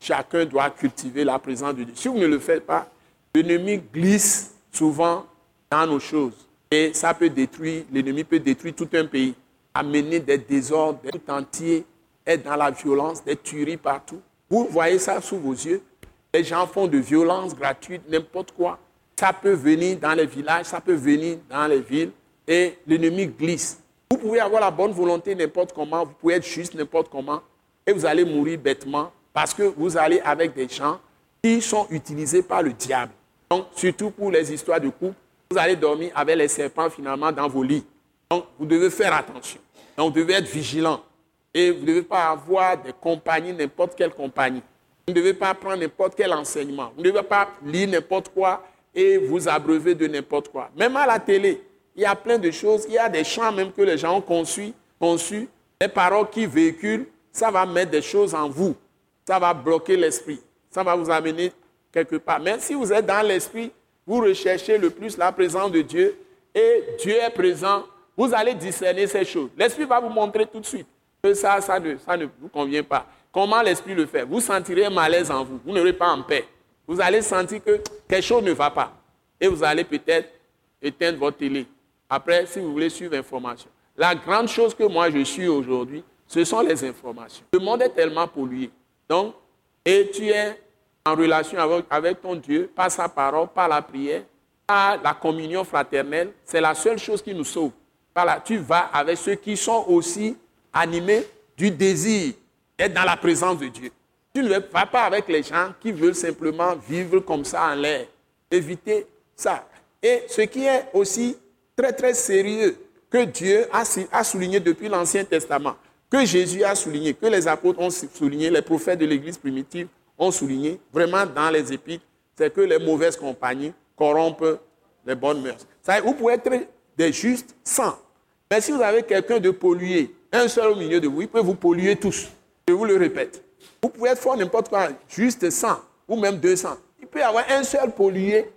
Chacun doit cultiver la présence de Dieu. Si vous ne le faites pas, l'ennemi glisse souvent dans nos choses. Et ça peut détruire, l'ennemi peut détruire tout un pays, amener des désordres, tout entier, être dans la violence, des tueries partout. Vous voyez ça sous vos yeux. Les gens font de violence gratuite, n'importe quoi. Ça peut venir dans les villages, ça peut venir dans les villes et l'ennemi glisse. Vous pouvez avoir la bonne volonté n'importe comment, vous pouvez être juste n'importe comment et vous allez mourir bêtement parce que vous allez avec des gens qui sont utilisés par le diable. Donc, surtout pour les histoires de couple, vous allez dormir avec les serpents finalement dans vos lits. Donc, vous devez faire attention. Donc, vous devez être vigilant. Et vous ne devez pas avoir des compagnies, n'importe quelle compagnie. Vous ne devez pas prendre n'importe quel enseignement. Vous ne devez pas lire n'importe quoi et vous abreuver de n'importe quoi. Même à la télé, il y a plein de choses. Il y a des chants même que les gens ont conçus, conçus les paroles qui véhiculent. Ça va mettre des choses en vous. Ça va bloquer l'esprit. Ça va vous amener quelque part. Mais si vous êtes dans l'esprit, vous recherchez le plus la présence de Dieu et Dieu est présent, vous allez discerner ces choses. L'esprit va vous montrer tout de suite que ça, ça ne, ça ne vous convient pas. Comment l'esprit le fait? Vous sentirez un malaise en vous. Vous n'aurez pas en paix. Vous allez sentir que quelque chose ne va pas. Et vous allez peut-être éteindre votre télé. Après, si vous voulez suivre l'information. La grande chose que moi je suis aujourd'hui, ce sont les informations. Le monde est tellement pollué. Donc, et tu es en relation avec, ton Dieu par sa parole, par la prière, par la communion fraternelle. C'est la seule chose qui nous sauve. Par là, tu vas avec ceux qui sont aussi animés du désir d'être dans la présence de Dieu. Tu ne vas pas avec les gens qui veulent simplement vivre comme ça en l'air. Éviter ça. Et ce qui est aussi très très sérieux, que Dieu a, souligné depuis l'Ancien Testament, que Jésus a souligné, que les apôtres ont souligné, les prophètes de l'Église primitive ont souligné, vraiment dans les épîtres, c'est que les mauvaises compagnies corrompent les bonnes mœurs. vous pouvez être des justes sans. Mais si vous avez quelqu'un de pollué, un seul au milieu de vous, il peut vous polluer tous. Je vous le répète. Vous pouvez être fort n'importe quoi, juste 100 ou même 200. Il peut y avoir un seul pollué.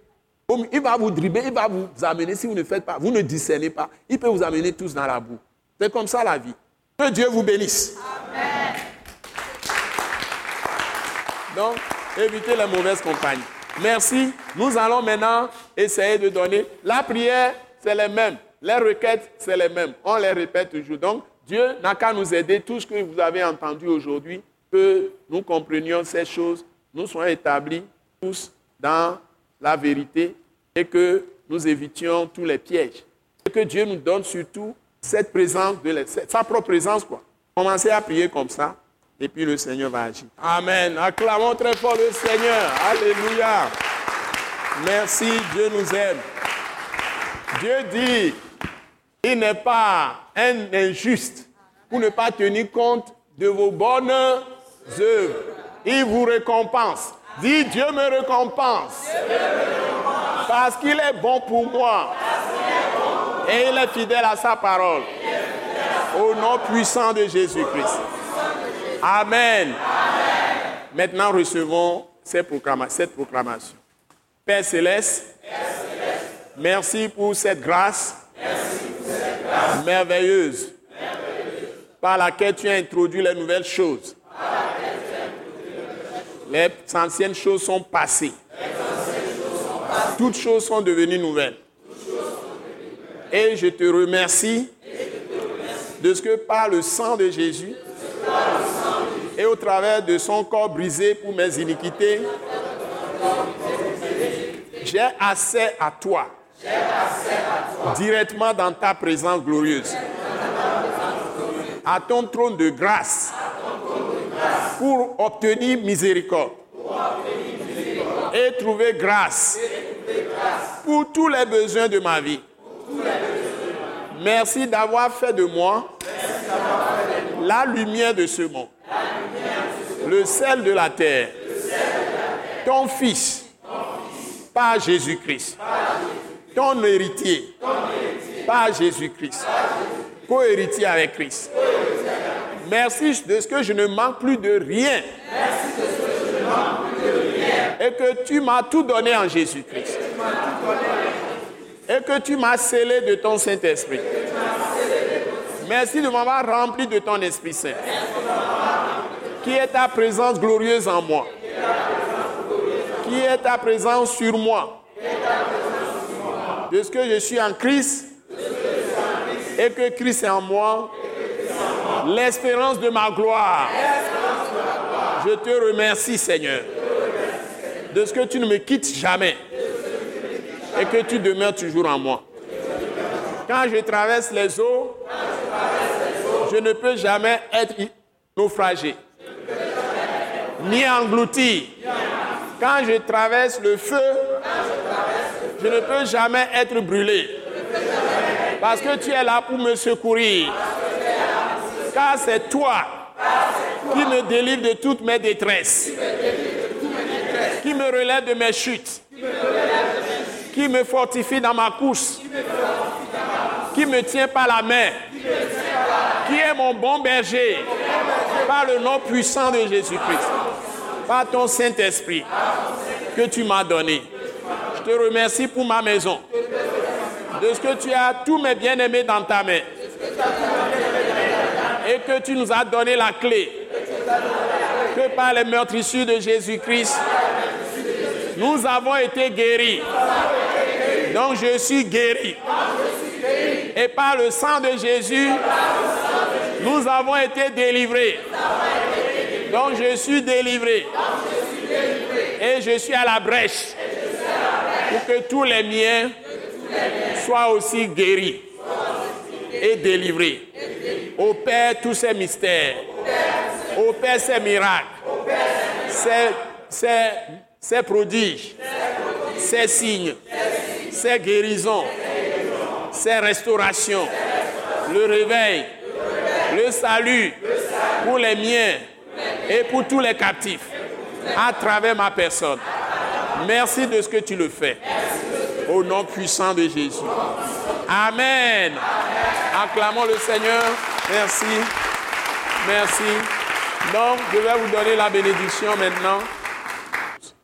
Il va vous driber, il va vous amener si vous ne faites pas, vous ne discernez pas. Il peut vous amener tous dans la boue. C'est comme ça la vie. Que Dieu vous bénisse. Amen. Donc, évitez les mauvaises compagnies. Merci. Nous allons maintenant essayer de donner. La prière, c'est les mêmes. Les requêtes, c'est les mêmes. On les répète toujours. Donc, Dieu n'a qu'à nous aider. Tout ce que vous avez entendu aujourd'hui, que nous comprenions ces choses, nous soyons établis tous dans la vérité et que nous évitions tous les pièges. Et que Dieu nous donne surtout cette présence, de sa propre présence. Quoi. Commencez à prier comme ça et puis le Seigneur va agir. Amen. Acclamons très fort le Seigneur. Alléluia. Merci, Dieu nous aime. Dieu dit, il n'est pas un injuste pour ne pas tenir compte de vos bonnes œuvres. Il vous récompense. Dis Dieu me récompense. Parce qu'il est bon pour moi. Et il est fidèle à sa parole. Au nom puissant de Jésus-Christ. Amen. Maintenant, recevons cette proclamation. Père céleste, merci pour cette grâce, merveilleuse, par laquelle tu as introduit les nouvelles choses. Les anciennes choses sont passées. Toutes choses sont devenues nouvelles. Et je te remercie de ce que par le sang de Jésus et au travers de son corps brisé pour mes iniquités, j'ai accès à toi directement dans ta présence glorieuse, à ton trône de grâce. Pour obtenir miséricorde. Et trouver grâce. Pour tous les besoins de ma vie. Merci d'avoir fait de moi la lumière de ce monde, le sel de la terre, ton fils, par Jésus-Christ, ton héritier, par Jésus-Christ, co-héritier avec Christ. Merci de ce que je ne manque plus de rien. Et que tu m'as tout donné en Jésus-Christ. Et que tu m'as scellé de ton Saint-Esprit. Merci de m'avoir rempli de ton Esprit Saint. Qui est ta présence glorieuse en moi. Qui est ta présence sur moi. De ce que je suis en Christ. Et que Christ est en moi l'espérance de ma gloire. Je te remercie, Seigneur, de ce que tu ne me quittes jamais et que tu demeures toujours en moi. Quand je traverse les eaux, je ne peux jamais être naufragé, ni englouti. Quand je traverse le feu, je ne peux jamais être brûlé. Parce que tu es là pour me secourir car c'est toi qui me délivre de toutes mes détresses. qui me relève de mes chutes, qui me fortifie dans ma course, qui me tient par la main, qui est mon bon berger, par le nom puissant de Jésus-Christ, par ton Saint-Esprit que tu m'as donné. Je te remercie pour ma maison, de ce que tu as tous mes bien-aimés dans ta main, et que tu nous as donné la clé, que par les meurtrissures de Jésus-Christ, nous avons été guéris. Donc je suis guéri. Et par le sang de Jésus, nous avons été délivrés. Donc je suis délivré. Et je suis à la brèche pour que tous les miens soient aussi guéris et délivrés. Au Père, tous ces mystères. Au Père, ces miracles. Ces, prodiges. Ces signes. Ces guérisons. Ces restaurations. Le réveil. Le salut pour les miens et pour tous les captifs à travers ma personne. Merci de ce que tu le fais. Au nom puissant de Jésus. Amen. Acclamons le Seigneur. Merci. Merci. Donc, je vais vous donner la bénédiction maintenant.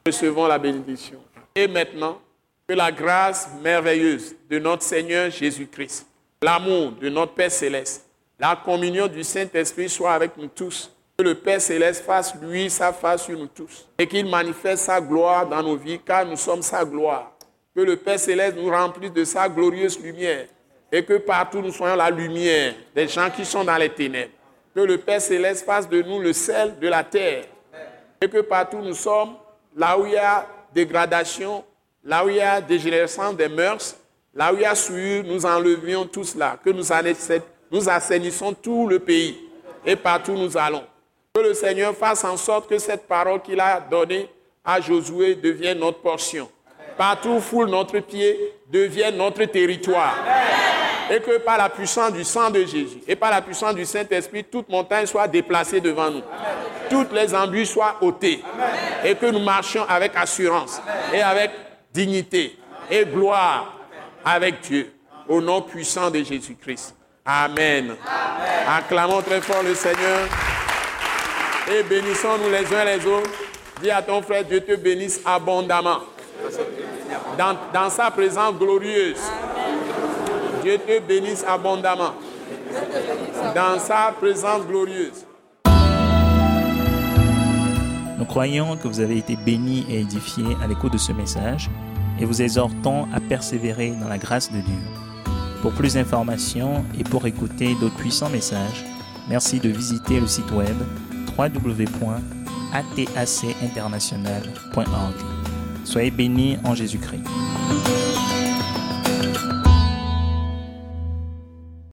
Recevons la bénédiction. Et maintenant, que la grâce merveilleuse de notre Seigneur Jésus-Christ, l'amour de notre Père céleste, la communion du Saint-Esprit soit avec nous tous. Que le Père céleste fasse lui sa face sur nous tous et qu'il manifeste sa gloire dans nos vies car nous sommes sa gloire. Que le Père céleste nous remplisse de sa glorieuse lumière et que partout nous soyons la lumière des gens qui sont dans les ténèbres. Que le Père céleste fasse de nous le sel de la terre et que partout nous sommes là où il y a dégradation, là où il y a dégénérescence des mœurs, là où il y a souillure, nous enlevions tout cela, que nous, assainissons tout le pays et partout nous allons. Que le Seigneur fasse en sorte que cette parole qu'il a donnée à Josué devienne notre portion. Partout foule notre pied devienne notre territoire. Et que par la puissance du sang de Jésus et par la puissance du Saint-Esprit, toute montagne soit déplacée devant nous. Toutes les embûches soient ôtées. Et que nous marchions avec assurance et avec dignité et gloire avec Dieu. Au nom puissant de Jésus-Christ. Amen. Acclamons très fort le Seigneur. Et bénissons-nous les uns les autres. Dis à ton frère, Dieu te bénisse abondamment. Dans, sa présence glorieuse. Dieu te bénisse abondamment. Dans sa présence glorieuse. Nous croyons que vous avez été bénis et édifiés à l'écoute de ce message et vous exhortons à persévérer dans la grâce de Dieu. Pour plus d'informations et pour écouter d'autres puissants messages, merci de visiter le site web www.atacinternational.org. Soyez bénis en Jésus-Christ.